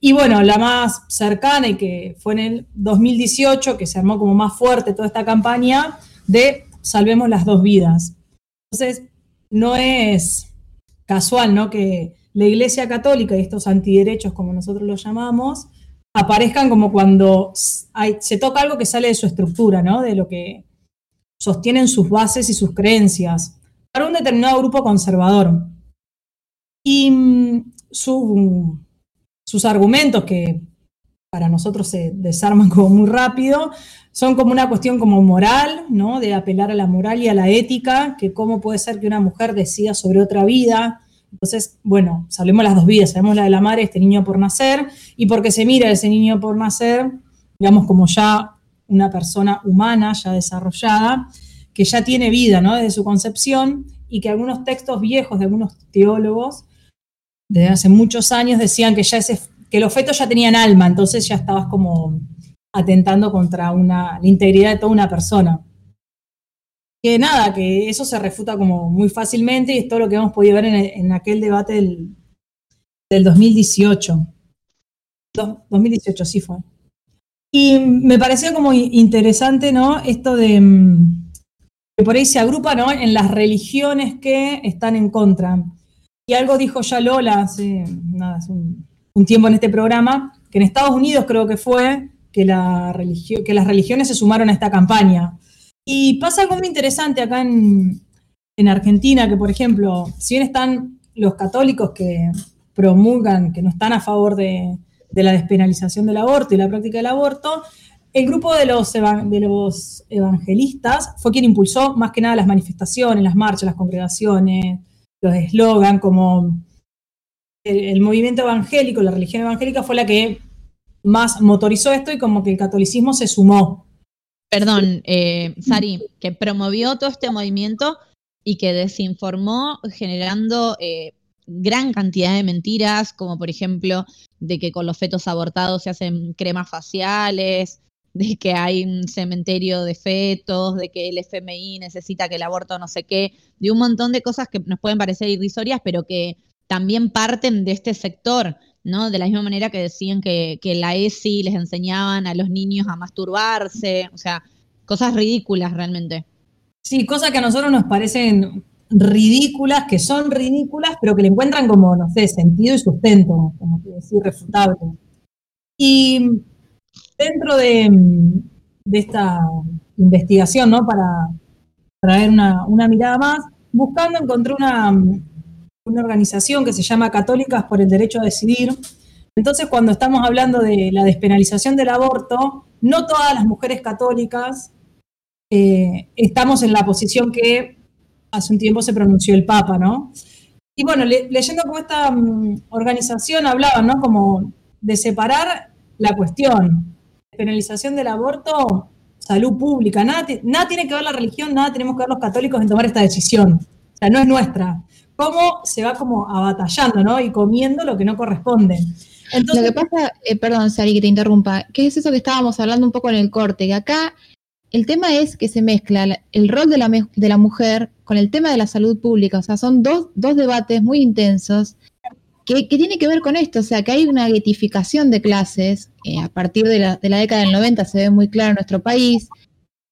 Y bueno, la más cercana y que fue en el 2018, que se armó como más fuerte toda esta campaña de Salvemos las dos vidas. Entonces, no es casual, ¿no? Que la Iglesia Católica y estos antiderechos, como nosotros los llamamos, aparezcan como cuando se toca algo que sale de su estructura, ¿no? De lo que sostienen sus bases y sus creencias para un determinado grupo conservador. Y mm, su- sus argumentos, que para nosotros se desarman como muy rápido, son como una cuestión como moral, ¿no? De apelar a la moral y a la ética, que cómo puede ser que una mujer decida sobre otra vida. Entonces, bueno, sabemos las dos vidas, sabemos la de la madre este niño por nacer, y porque se mira ese niño por nacer, digamos, como ya una persona humana, ya desarrollada, que ya tiene vida, ¿no? Desde su concepción, y que algunos textos viejos de algunos teólogos, desde hace muchos años, decían que ya ese, que los fetos ya tenían alma, entonces ya estabas como atentando contra una, la integridad de toda una persona. Que nada, que eso se refuta como muy fácilmente y es todo lo que hemos podido ver en, en aquel debate del, del 2018. Dos- 2018, sí fue. Y me pareció como interesante, ¿no? Esto de mm, que por ahí se agrupa, ¿no? En las religiones que están en contra. Y algo dijo ya Lola hace, nada, hace un, un tiempo en este programa, que en Estados Unidos creo que fue, que, las religiones se sumaron a esta campaña. Y pasa algo muy interesante acá en, en Argentina, que por ejemplo, si bien están los católicos que promulgan, que no están a favor de, la despenalización del aborto y la práctica del aborto, el grupo de los, evangelistas fue quien impulsó más que nada las manifestaciones, las marchas, las congregaciones, los eslogan, como el movimiento evangélico, la religión evangélica fue la que más motorizó esto y como que el catolicismo se sumó. Perdón, eh, Sari, que promovió todo este movimiento y que desinformó generando eh, gran cantidad de mentiras, como por ejemplo de que con los fetos abortados se hacen cremas faciales, de que hay un cementerio de fetos, de que el FMI necesita que el aborto no sé qué, de un montón de cosas que nos pueden parecer irrisorias, pero que también parten de este sector, ¿no? De la misma manera que decían que, que la ESI les enseñaban a los niños a masturbarse, o sea, cosas ridículas realmente. Sí, cosas que a nosotros nos parecen ridículas, que son ridículas, pero que le encuentran como, no sé, sentido y sustento, como que es irrefutable. Y dentro de, de esta investigación, ¿no? Para traer una, una mirada más, buscando encontré una, una organización que se llama Católicas por el Derecho a Decidir. Entonces, cuando estamos hablando de la despenalización del aborto, no todas las mujeres católicas eh, estamos en la posición que hace un tiempo se pronunció el Papa, ¿no? Y bueno, le- leyendo como esta mm, organización hablaba, ¿no? Como de separar la cuestión, penalización del aborto, salud pública, nada, nada tiene que ver la religión, nada tenemos que ver los católicos en tomar esta decisión. O sea, no es nuestra. Cómo se va como abatallando, ¿no? Y comiendo lo que no corresponde. Lo Entonces, que pasa, eh, perdón, Sari, que te interrumpa, que es eso que estábamos hablando un poco en el corte, que acá el tema es que se mezcla la- el rol de la, me- de la mujer con el tema de la salud pública, o sea, son dos, dos debates muy intensos que, que tiene que ver con esto, o sea, que hay una guetificación de clases, eh, a partir de la, de la década del 90 se ve muy claro en nuestro país,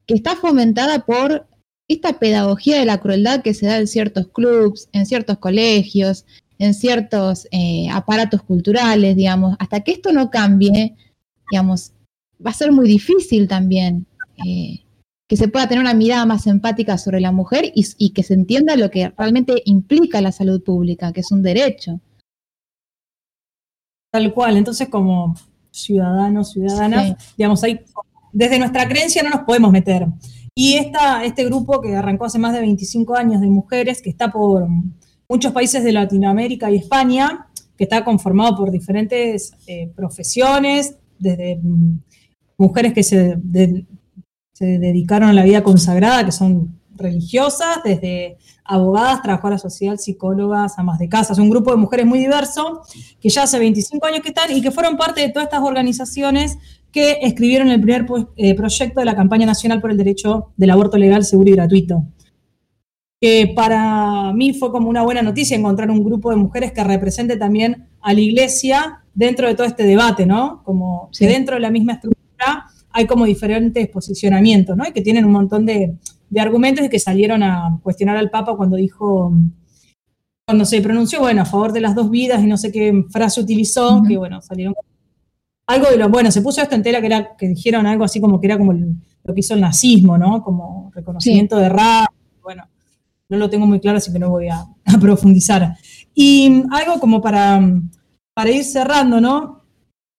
que está fomentada por esta pedagogía de la crueldad que se da en ciertos clubs, en ciertos colegios, en ciertos eh, aparatos culturales, digamos, hasta que esto no cambie, digamos, va a ser muy difícil también eh, que se pueda tener una mirada más empática sobre la mujer y, y que se entienda lo que realmente implica la salud pública, que es un derecho. Tal cual, entonces como ciudadanos, ciudadanas, digamos, ahí, desde nuestra creencia no nos podemos meter. Y este grupo que arrancó hace más de 25 años de mujeres, que está por muchos países de Latinoamérica y España, que está conformado por diferentes eh, profesiones, desde mm, mujeres que se, se dedicaron a la vida consagrada, que son religiosas, desde abogadas, trabajadoras social, psicólogas, amas de casa, es un grupo de mujeres muy diverso, que ya hace 25 años que están y que fueron parte de todas estas organizaciones que escribieron el primer eh, proyecto de la campaña nacional por el derecho del aborto legal, seguro y gratuito. Que para mí fue como una buena noticia encontrar un grupo de mujeres que represente también a la iglesia dentro de todo este debate, ¿no? Como Sí. que dentro de la misma estructura hay como diferentes posicionamientos, ¿no? Y que tienen un montón de, de argumentos y que salieron a cuestionar al Papa cuando dijo, cuando se pronunció, bueno, a favor de las dos vidas y no sé qué frase utilizó, que bueno, salieron algo de lo, bueno, se puso esto en tela que era, que dijeron algo así como que era como el- lo que hizo el nazismo, ¿no? Como reconocimiento de raza, bueno, no lo tengo muy claro, así que no voy a, a profundizar. Y mm, algo como para, para ir cerrando, ¿no?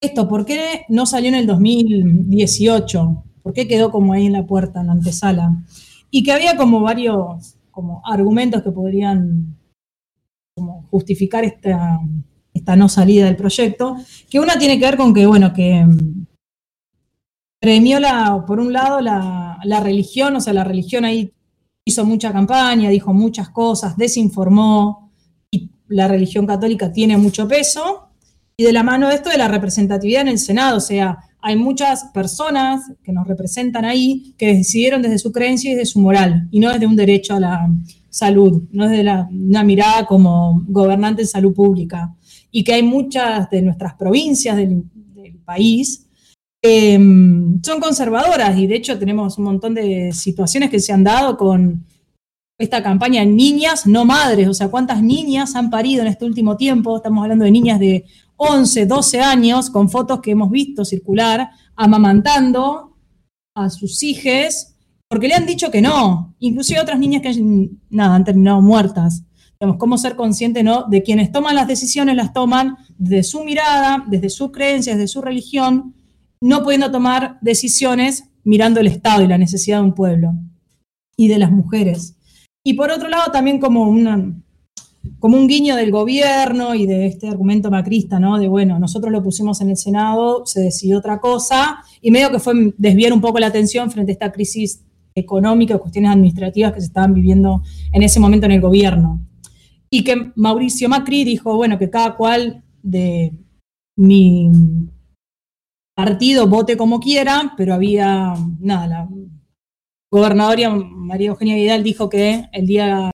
Esto, ¿por qué no salió en el 2018? ¿Por qué quedó como ahí en la puerta, en la antesala? Y que había como varios como argumentos que podrían como justificar esta, esta no salida del proyecto, que una tiene que ver con que, bueno, que mm, premió la, por un lado la, religión, o sea, la religión ahí hizo mucha campaña, dijo muchas cosas, desinformó, y la religión católica tiene mucho peso, y de la mano de esto de la representatividad en el Senado, o sea, hay muchas personas que nos representan ahí que decidieron desde su creencia y desde su moral, y no desde un derecho a la salud, no desde la- una mirada como gobernante en salud pública, y que hay muchas de nuestras provincias del, país eh, son conservadoras y de hecho tenemos un montón de situaciones que se han dado con esta campaña Niñas, no madres, o sea, cuántas niñas han parido en este último tiempo, estamos hablando de niñas de 11, 12 años, con fotos que hemos visto circular, amamantando a sus hijes, porque le han dicho que no, inclusive otras niñas que nada, han terminado muertas. Digamos, cómo ser consciente ¿no? de quienes toman las decisiones, las toman desde su mirada, desde sus creencias, desde su religión, no pudiendo tomar decisiones mirando el Estado y la necesidad de un pueblo y de las mujeres. Y por otro lado, también como un guiño del gobierno y de este argumento macrista, ¿no? De, bueno, nosotros lo pusimos en el Senado, se decidió otra cosa, y medio que fue desviar un poco la atención frente a esta crisis económica, cuestiones administrativas que se estaban viviendo en ese momento en el gobierno. Y que Mauricio Macri dijo, bueno, que cada cual de mi partido vote como quiera, pero había, nada, la gobernadora María Eugenia Vidal dijo que el día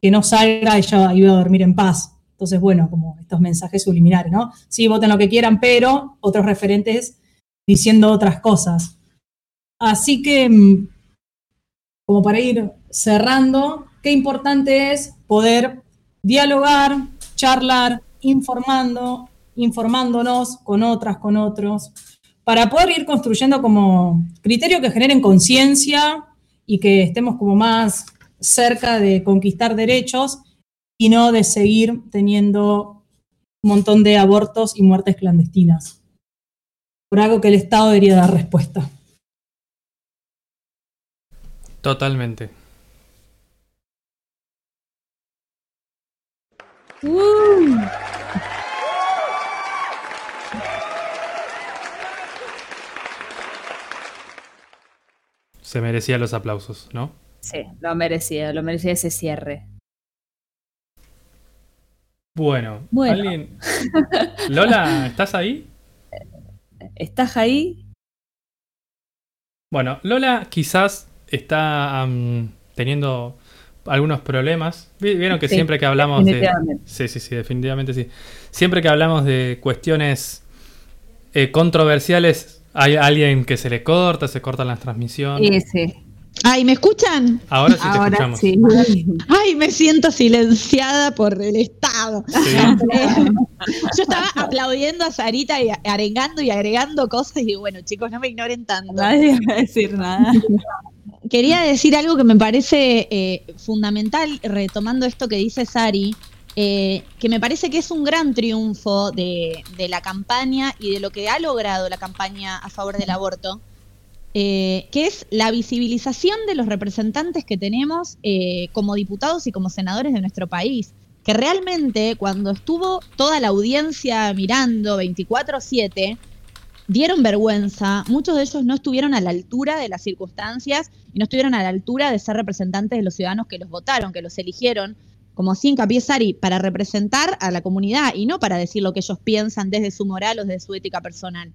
que no salga ella iba a dormir en paz. Entonces, bueno, como estos mensajes subliminares, ¿no? Sí, voten lo que quieran, pero otros referentes diciendo otras cosas. Así que, mm, como para ir cerrando, qué importante es poder dialogar, charlar, informando, informándonos con otras, con otros, para poder ir construyendo como criterios que generen conciencia y que estemos como más cerca de conquistar derechos y no de seguir teniendo un montón de abortos y muertes clandestinas. Por algo que el Estado debería dar respuesta. Totalmente. Se merecía los aplausos, ¿no? Sí, lo merecía, lo merecía ese cierre. Bueno, Bueno. ¿alguien? Lola, ¿estás ahí? ¿Estás ahí? Bueno, Lola quizás está teniendo algunos problemas. Vi- Vieron que Sí, siempre que hablamos de... definitivamente. Sí, sí, sí, definitivamente sí. Siempre que hablamos de cuestiones eh, controversiales, hay alguien que se le corta, se cortan las transmisiones. Sí, sí. Ay, ¿me escuchan? Ahora sí te Ahora escuchamos. sí. Ay, me siento silenciada por el Estado. Sí. Yo estaba aplaudiendo a Sarita y arengando y agregando cosas y bueno, chicos, no me ignoren tanto. Nadie va a decir nada. Quería decir algo que me parece eh, fundamental, retomando esto que dice Sari, eh, que me parece que es un gran triunfo de, la campaña y de lo que ha logrado la campaña a favor del aborto, eh, que es la visibilización de los representantes que tenemos eh, como diputados y como senadores de nuestro país. Que realmente cuando estuvo toda la audiencia mirando 24/7, dieron vergüenza, muchos de ellos no estuvieron a la altura de las circunstancias y no estuvieron a la altura de ser representantes de los ciudadanos que los votaron, que los eligieron, como así hincapié Sari, para representar a la comunidad y no para decir lo que ellos piensan desde su moral o desde su ética personal.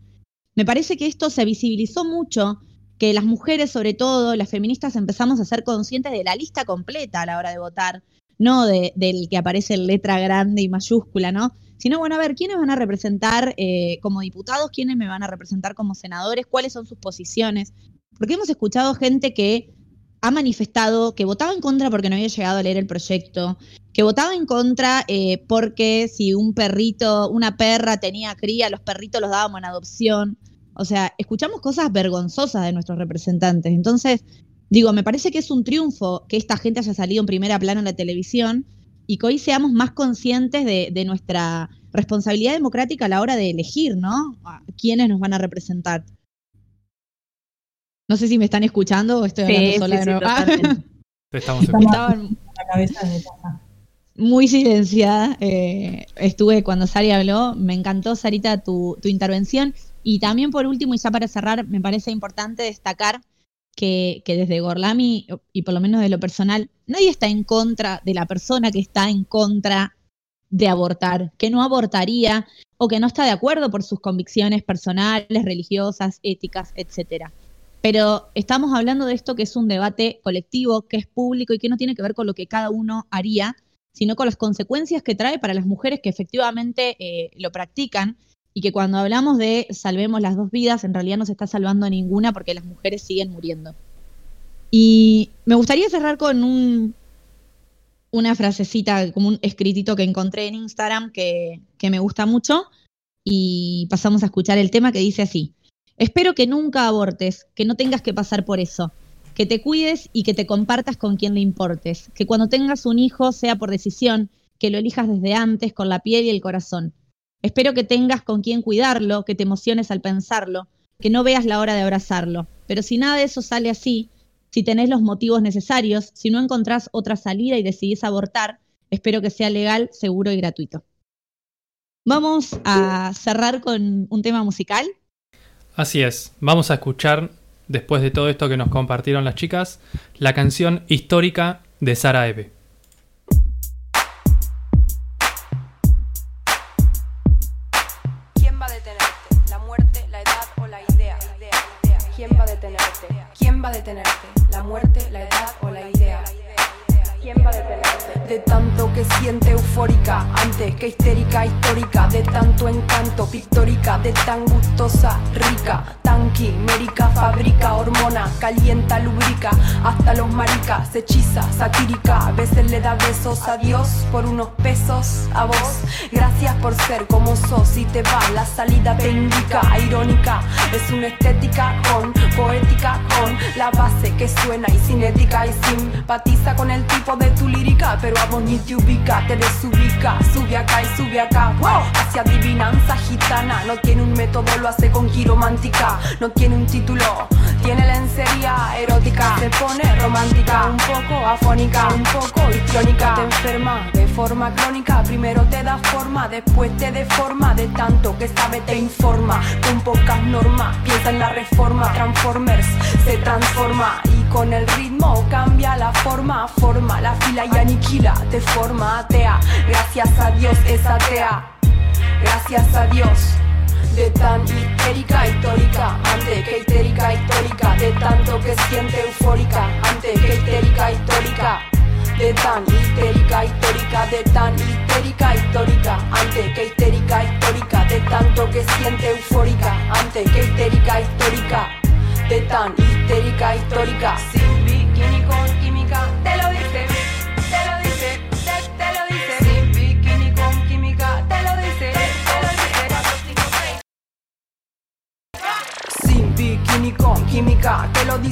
Me parece que esto se visibilizó mucho, que las mujeres, sobre todo, las feministas, empezamos a ser conscientes de la lista completa a la hora de votar, no de- del que aparece en letra grande y mayúscula, ¿no? Sino, bueno, a ver, ¿quiénes van a representar eh, como diputados? ¿Quiénes me van a representar como senadores? ¿Cuáles son sus posiciones? Porque hemos escuchado gente que ha manifestado que votaba en contra porque no había llegado a leer el proyecto, que votaba en contra eh, porque si un perrito, una perra tenía cría, los perritos los dábamos en adopción. O sea, escuchamos cosas vergonzosas de nuestros representantes. Entonces, digo, me parece que es un triunfo que esta gente haya salido en primera plana en la televisión y que hoy seamos más conscientes de, de nuestra responsabilidad democrática a la hora de elegir, ¿no? A quiénes nos van a representar. No sé si me están escuchando o estoy hablando Sí, sola sí, de sí, nuevo. Ah. Te estamos. Estaban La cabeza de paja. muy silenciada. eh, estuve cuando Sari habló. Me encantó, Sarita, tu, tu intervención. Y también, por último, y ya para cerrar, me parece importante destacar que, que desde Gorlami, y por lo menos de lo personal, nadie está en contra de la persona que está en contra de abortar, que no abortaría o que no está de acuerdo por sus convicciones personales, religiosas, éticas, etcétera. Pero estamos hablando de esto que es un debate colectivo, que es público y que no tiene que ver con lo que cada uno haría, sino con las consecuencias que trae para las mujeres que efectivamente eh, lo practican y que cuando hablamos de salvemos las dos vidas, en realidad no se está salvando ninguna porque las mujeres siguen muriendo. Y me gustaría cerrar con un, una frasecita, como un escritito que encontré en Instagram que, que me gusta mucho y pasamos a escuchar el tema que dice así. Espero que nunca abortes, que no tengas que pasar por eso, que te cuides y que te compartas con quien le importes, que cuando tengas un hijo sea por decisión, que lo elijas desde antes con la piel y el corazón. Espero que tengas con quien cuidarlo, que te emociones al pensarlo, que no veas la hora de abrazarlo. Pero si nada de eso sale así, si tenés los motivos necesarios, si no encontrás otra salida y decidís abortar, espero que sea legal, seguro y gratuito. Vamos a cerrar con un tema musical. Así es, vamos a escuchar, después de todo esto que nos compartieron las chicas, la canción histórica de Sara Eve. Pictórica, de tan gustosa, rica, quimérica, fabrica hormona, calienta, lubrica, hasta los maricas, hechiza, satírica, a veces le da besos a Dios por unos pesos a vos. Gracias por ser como sos y te va, la salida te indica, irónica, es una estética con poética, con la base que suena y cinética y simpatiza con el tipo de tu lírica, pero a vos ni te ubica, te desubica, sube acá y sube acá, hacia adivinanza gitana, no tiene un método, lo hace con quiromántica, no tiene un título, tiene lencería erótica, se pone romántica, un poco afónica, un poco histriónica. Te enferma de forma crónica, primero te da forma, después te deforma. De tanto que sabe te informa, con pocas normas. Piensa en la reforma, Transformers se transforma y con el ritmo cambia la forma, forma la fila y aniquila, te forma atea. Gracias a Dios es atea. Gracias a Dios de tan histérica histórica, ante que histérica histórica, de tanto que siente eufórica, ante que histérica histórica, de tan histérica histórica, de tan histérica histórica, ante que histérica histórica, de tanto que siente eufórica, ante que histérica histórica, de tan histérica histórica, sin bikini con química, te lo dice,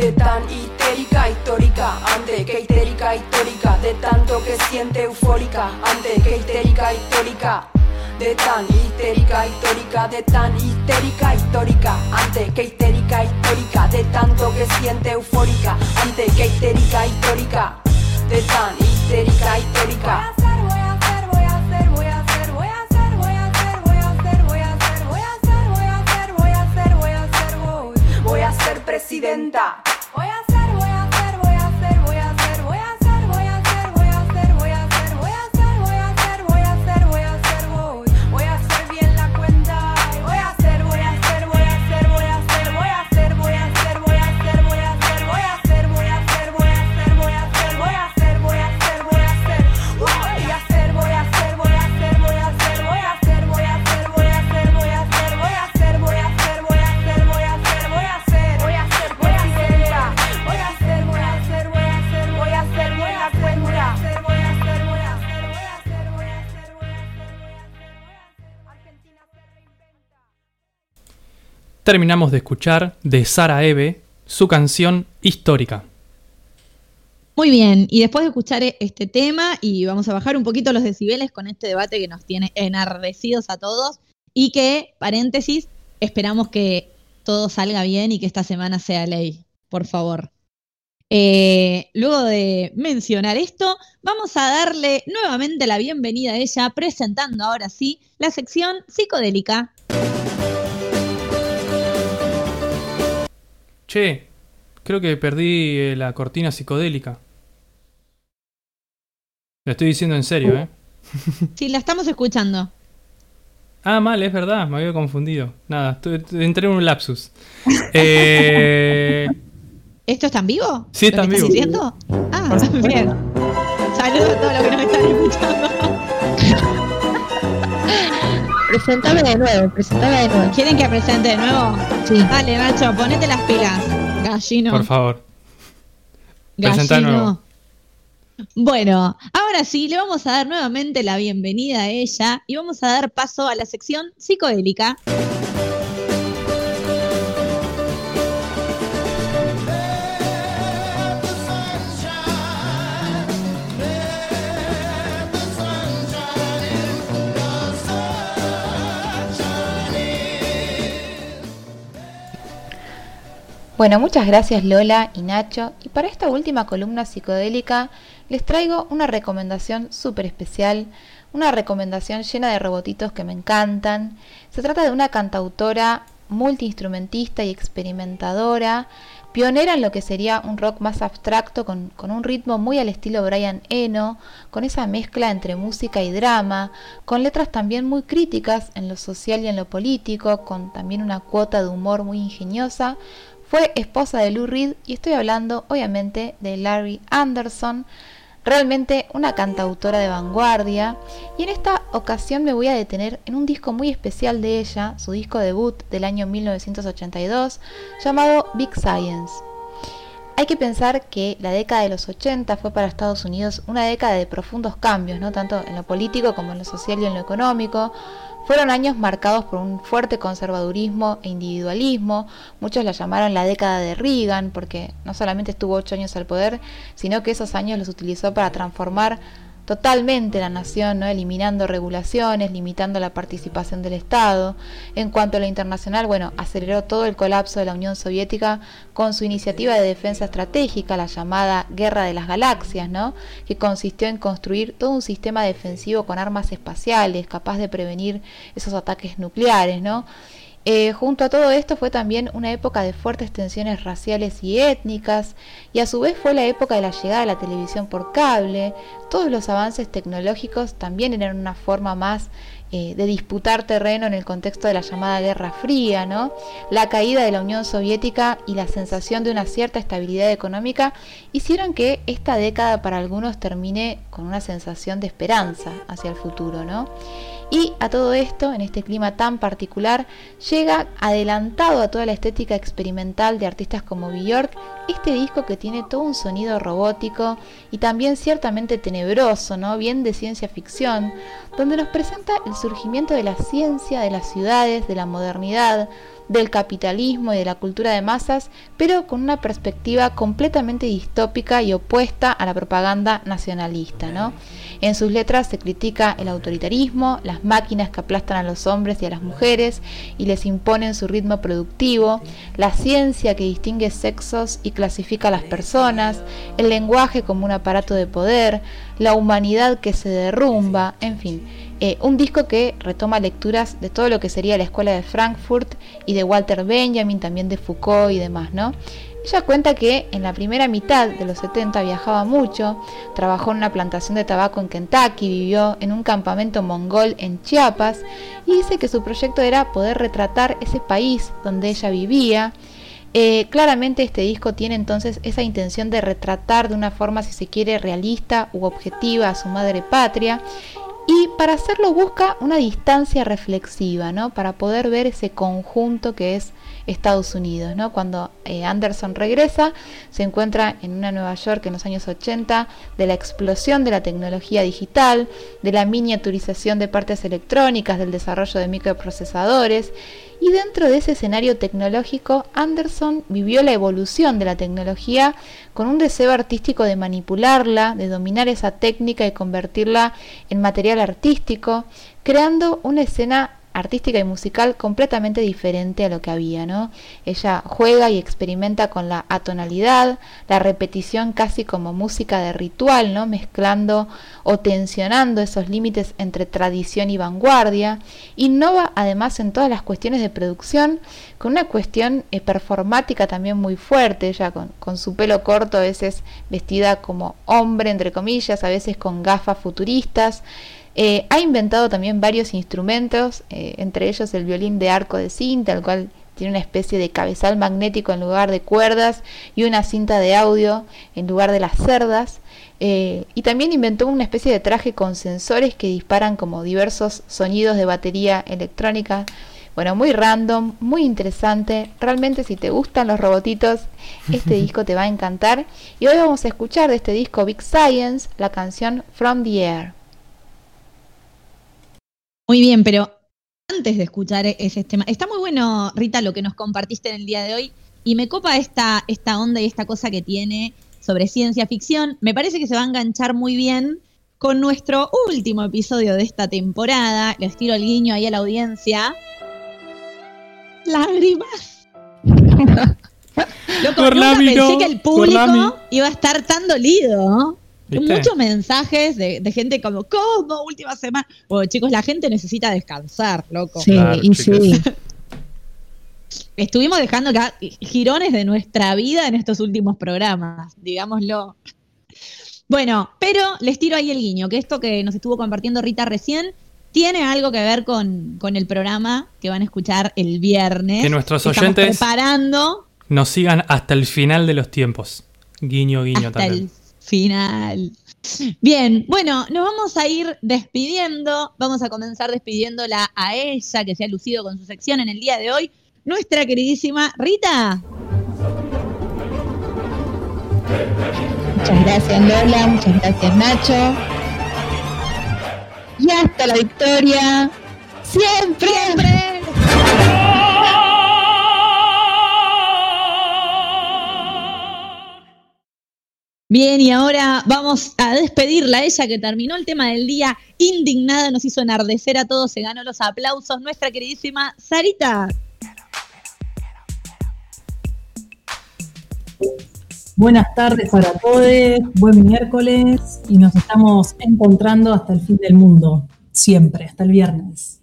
de tan histérica histórica, ante que histérica histórica, de tanto que siente eufórica, ante que histérica histórica. De tan histérica histórica, de tan histérica histórica, ante que histérica histórica, de tanto que siente eufórica, ante que histérica histórica, de tan histérica histórica. Voy Terminamos de escuchar de Sara Eve su canción histórica. Muy bien, y después de escuchar e- este tema, y vamos a bajar un poquito los decibeles con este debate que nos tiene enardecidos a todos, y que, paréntesis, esperamos que todo salga bien y que esta semana sea ley, por favor. Eh, luego de mencionar esto, vamos a darle nuevamente la bienvenida a ella, presentando ahora sí la sección psicodélica. Che, creo que perdí eh, la cortina psicodélica. Lo estoy diciendo en serio, ¿eh? Sí, la estamos escuchando. Ah, mal, es verdad, me había confundido. Nada, entré en un lapsus. Eh, ¿Esto está en vivo? Sí, está ¿Lo en vivo. estás diciendo? Ah, bien. Saludos a todos los que nos están escuchando. Presentame de nuevo, presentame de nuevo. ¿Quieren que presente de nuevo? Sí. Dale, Nacho, ponete las pilas. Gallino. por favor. presenta de Gallino. nuevo. Bueno, ahora sí, le vamos a dar nuevamente la bienvenida a ella y vamos a dar paso a la sección psicodélica. Bueno, muchas gracias Lola y Nacho. Y para esta última columna psicodélica les traigo una recomendación súper especial, una recomendación llena de robotitos que me encantan. Se trata de una cantautora multiinstrumentista y experimentadora pionera en lo que sería un rock más abstracto, con, con, un ritmo muy al estilo Brian Eno, con esa mezcla entre música y drama, con letras también muy críticas en lo social y en lo político, con también una cuota de humor muy ingeniosa. Fue esposa de Lou Reed y estoy hablando obviamente de Larry Anderson, realmente una cantautora de vanguardia y en esta ocasión me voy a detener en un disco muy especial de ella, su disco debut del año 1982 llamado Big Science. Hay que pensar que la década de los 80 fue para Estados Unidos una década de profundos cambios, ¿no? tanto en lo político como en lo social y en lo económico, fueron años marcados por un fuerte conservadurismo e individualismo. Muchos la llamaron la década de Reagan porque no solamente estuvo ocho años al poder, sino que esos años los utilizó para transformar totalmente la nación, ¿no? eliminando regulaciones, limitando la participación del Estado. En cuanto a lo internacional, bueno, aceleró todo el colapso de la Unión Soviética con su iniciativa de defensa estratégica, la llamada Guerra de las Galaxias, ¿no? que consistió en construir todo un sistema defensivo con armas espaciales, capaz de prevenir esos ataques nucleares, ¿no? Eh, junto a todo esto fue también una época de fuertes tensiones raciales y étnicas, y a su vez fue la época de la llegada de la televisión por cable. Todos los avances tecnológicos también eran una forma más eh, de disputar terreno en el contexto de la llamada Guerra Fría, ¿no? La caída de la Unión Soviética y la sensación de una cierta estabilidad económica hicieron que esta década para algunos termine con una sensación de esperanza hacia el futuro, ¿no? Y a todo esto, en este clima tan particular, llega adelantado a toda la estética experimental de artistas como Björk, este disco que tiene todo un sonido robótico y también ciertamente tenebroso, ¿no? Bien de ciencia ficción, donde nos presenta el surgimiento de la ciencia, de las ciudades, de la modernidad, del capitalismo y de la cultura de masas, pero con una perspectiva completamente distópica y opuesta a la propaganda nacionalista. ¿no? En sus letras se critica el autoritarismo, las máquinas que aplastan a los hombres y a las mujeres y les imponen su ritmo productivo, la ciencia que distingue sexos y clasifica a las personas, el lenguaje como un aparato de poder, la humanidad que se derrumba, en fin eh, un disco que retoma lecturas de todo lo que sería la escuela de Frankfurt y de Walter Benjamin, también de Foucault y demás, ¿no? Ella cuenta que en la primera mitad de los 70 viajaba mucho, trabajó en una plantación de tabaco en Kentucky, vivió en un campamento mongol en Chiapas y dice que su proyecto era poder retratar ese país donde ella vivía. Eh, claramente este disco tiene entonces esa intención de retratar de una forma, si se quiere, realista u objetiva a su madre patria y para hacerlo busca una distancia reflexiva, ¿no? Para poder ver ese conjunto que es Estados Unidos, ¿no? Cuando eh, Anderson regresa, se encuentra en una Nueva York en los años 80 de la explosión de la tecnología digital, de la miniaturización de partes electrónicas, del desarrollo de microprocesadores y dentro de ese escenario tecnológico, Anderson vivió la evolución de la tecnología con un deseo artístico de manipularla, de dominar esa técnica y convertirla en material artístico, creando una escena artística y musical completamente diferente a lo que había, ¿no? Ella juega y experimenta con la atonalidad, la repetición casi como música de ritual, ¿no? Mezclando o tensionando esos límites entre tradición y vanguardia. Innova además en todas las cuestiones de producción con una cuestión eh, performática también muy fuerte, ella con, con su pelo corto, a veces vestida como hombre, entre comillas, a veces con gafas futuristas. Eh, ha inventado también varios instrumentos, eh, entre ellos el violín de arco de cinta, el cual tiene una especie de cabezal magnético en lugar de cuerdas y una cinta de audio en lugar de las cerdas. Eh, y también inventó una especie de traje con sensores que disparan como diversos sonidos de batería electrónica. Bueno, muy random, muy interesante. Realmente si te gustan los robotitos, este disco te va a encantar. Y hoy vamos a escuchar de este disco Big Science la canción From the Air. Muy bien, pero antes de escuchar ese tema, está muy bueno, Rita, lo que nos compartiste en el día de hoy, y me copa esta, esta onda y esta cosa que tiene sobre ciencia ficción. Me parece que se va a enganchar muy bien con nuestro último episodio de esta temporada. Les tiro el guiño ahí a la audiencia. Lágrimas. Loco, nunca pensé que el público iba a estar tan dolido. Muchos mensajes de, gente como, ¿cómo? Última semana. Bueno, chicos, la gente necesita descansar, loco. Sí, y sí. estuvimos dejando acá girones de nuestra vida en estos últimos programas, digámoslo. Bueno, pero les tiro ahí el guiño, que esto que nos estuvo compartiendo Rita recién tiene algo que ver con, con el programa que van a escuchar el viernes. Que nuestros oyentes- preparando Nos sigan hasta el final de los tiempos. Guiño, guiño hasta también. el final. Bien, bueno, nos vamos a ir despidiendo. Vamos a comenzar despidiéndola a ella, que se ha lucido con su sección en el día de hoy. Nuestra queridísima Rita. Muchas gracias Lola, muchas gracias Nacho. Y hasta la victoria. Siempre. Siempre. Bien, y ahora vamos a despedirla a ella que terminó el tema del día indignada, nos hizo enardecer a todos, se ganó los aplausos, nuestra queridísima Sarita. Buenas tardes para todos, buen miércoles y nos estamos encontrando hasta el fin del mundo, siempre, hasta el viernes.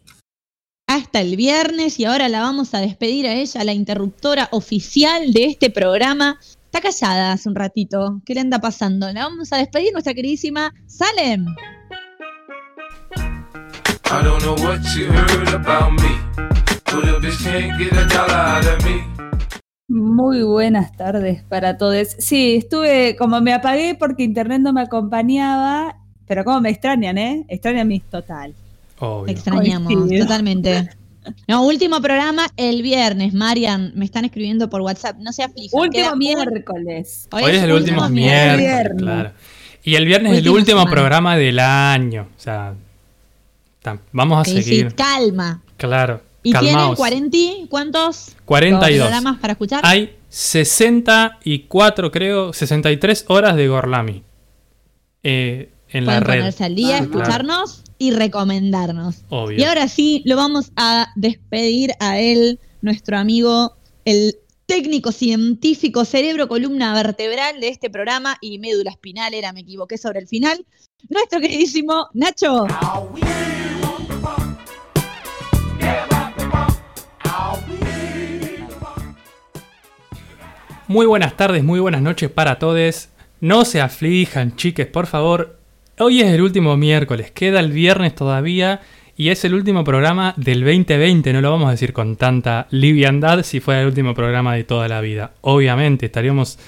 hasta el viernes y ahora la vamos a despedir a ella, la interruptora oficial de este programa. Está callada hace un ratito. ¿Qué le anda pasando? La vamos a despedir, nuestra queridísima Salem. I don't know what you heard about me, me. Muy buenas tardes para todos. Sí, estuve, como me apagué porque internet no me acompañaba, pero como me extrañan, ¿eh? Extrañan mis total. Obvio. Extrañamos, Coincido. totalmente. No, último programa el viernes. Marian, me están escribiendo por WhatsApp. No se aflijan. Último miércoles. Hoy es el último miércoles, viernes. claro. Y el viernes es el último semana. programa del año. O sea, tam- vamos a Sí, sí, seguir. calma. Claro. ¿Y tienen Calmaos. 40? ¿Cuántos 42. programas para escuchar? Hay 64, creo, 63 horas de Gorlami. eh, en la Pueden red. ponerse al día, Ah, escucharnos y recomendarnos. Obvio. Y ahora sí, lo vamos a despedir a él, nuestro amigo, el técnico científico, cerebro, columna vertebral de este programa y médula espinal, era, me equivoqué sobre el final. Nuestro queridísimo Nacho. Muy buenas tardes, muy buenas noches para todos. No se aflijan, chiques, por favor. Hoy es el último miércoles, queda el viernes todavía y es el último programa del 2020. No lo vamos a decir con tanta liviandad si fuera el último programa de toda la vida. Obviamente estaríamos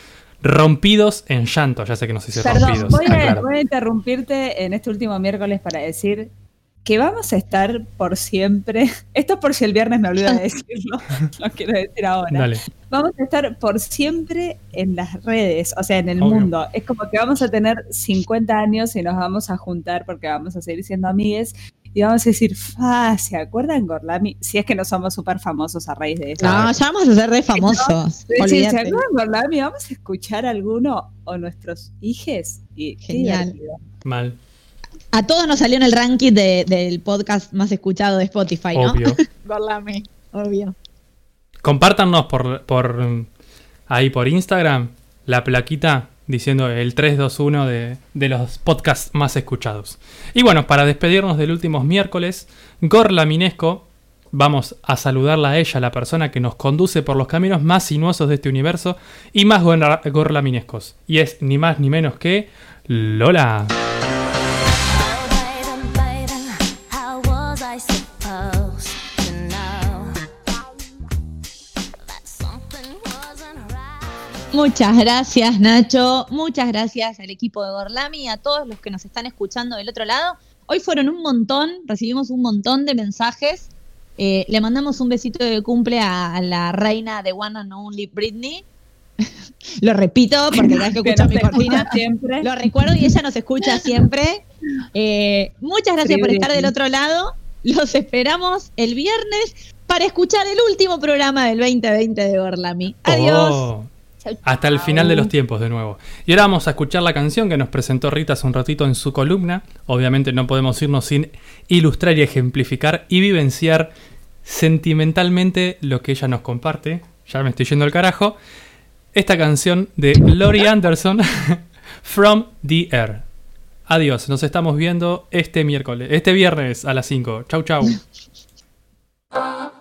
rompidos en llanto. Ya sé que nos hice Perdón, rompidos. voy a, aclaro. voy a interrumpirte en este último miércoles para decir que vamos a estar por siempre. Esto es por si el viernes me olvido de decirlo, lo quiero decir ahora. Dale. Vamos a estar por siempre en las redes, o sea, en el Obvio. mundo. Es como que vamos a tener 50 años y nos vamos a juntar porque vamos a seguir siendo amigues y vamos a decir, fa, ¿se acuerdan Gorlami? Si es que no somos súper famosos a raíz de esto. No, ya vamos a ser re famosos. Sí, sí, ¿Se acuerdan Gorlami? Vamos a escuchar alguno o nuestros hijes. Y Genial. Mal. A todos nos salió en el ranking de- del podcast más escuchado de Spotify, ¿no? Obvio. Gorlami, obvio. Compártanos por, por ahí por Instagram la plaquita diciendo el 321 de, de los podcasts más escuchados. Y bueno, para despedirnos del último miércoles, Gorla Minesco, vamos a saludarla a ella, la persona que nos conduce por los caminos más sinuosos de este universo y más gorla, gorla minescos. Y es ni más ni menos que Lola. Muchas gracias, Nacho. Muchas gracias al equipo de Gorlami y a todos los que nos están escuchando del otro lado. Hoy fueron un montón, recibimos un montón de mensajes. Eh, le mandamos un besito de cumple a, a la reina de One and Only Britney. Lo repito porque cada vez que nos mi escucha cortina siempre. lo recuerdo y ella nos escucha siempre. Eh, muchas gracias por estar del otro lado. Los esperamos el viernes para escuchar el último programa del 2020 de Gorlami. Adiós. Oh, hasta el final de los tiempos de nuevo. Y ahora vamos a escuchar la canción que nos presentó Rita hace un ratito en su columna. Obviamente no podemos irnos sin ilustrar y ejemplificar y vivenciar sentimentalmente lo que ella nos comparte. Ya me estoy yendo al carajo. Esta canción de Lori Anderson, From the Air. Adiós, nos estamos viendo este miércoles, este viernes a las 5. Chau, chau.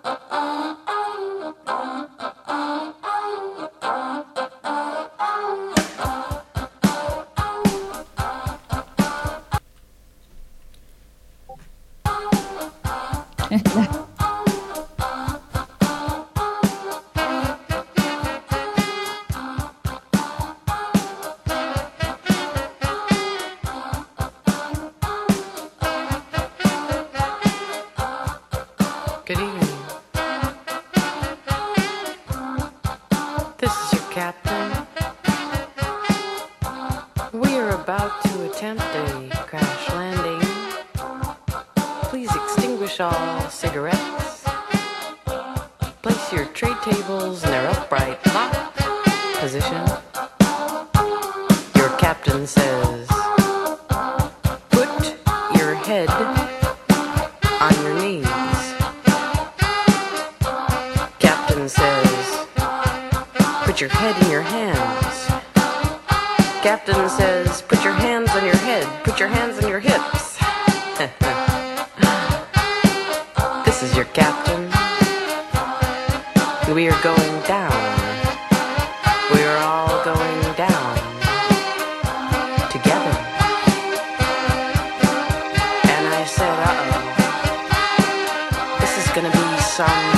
sun.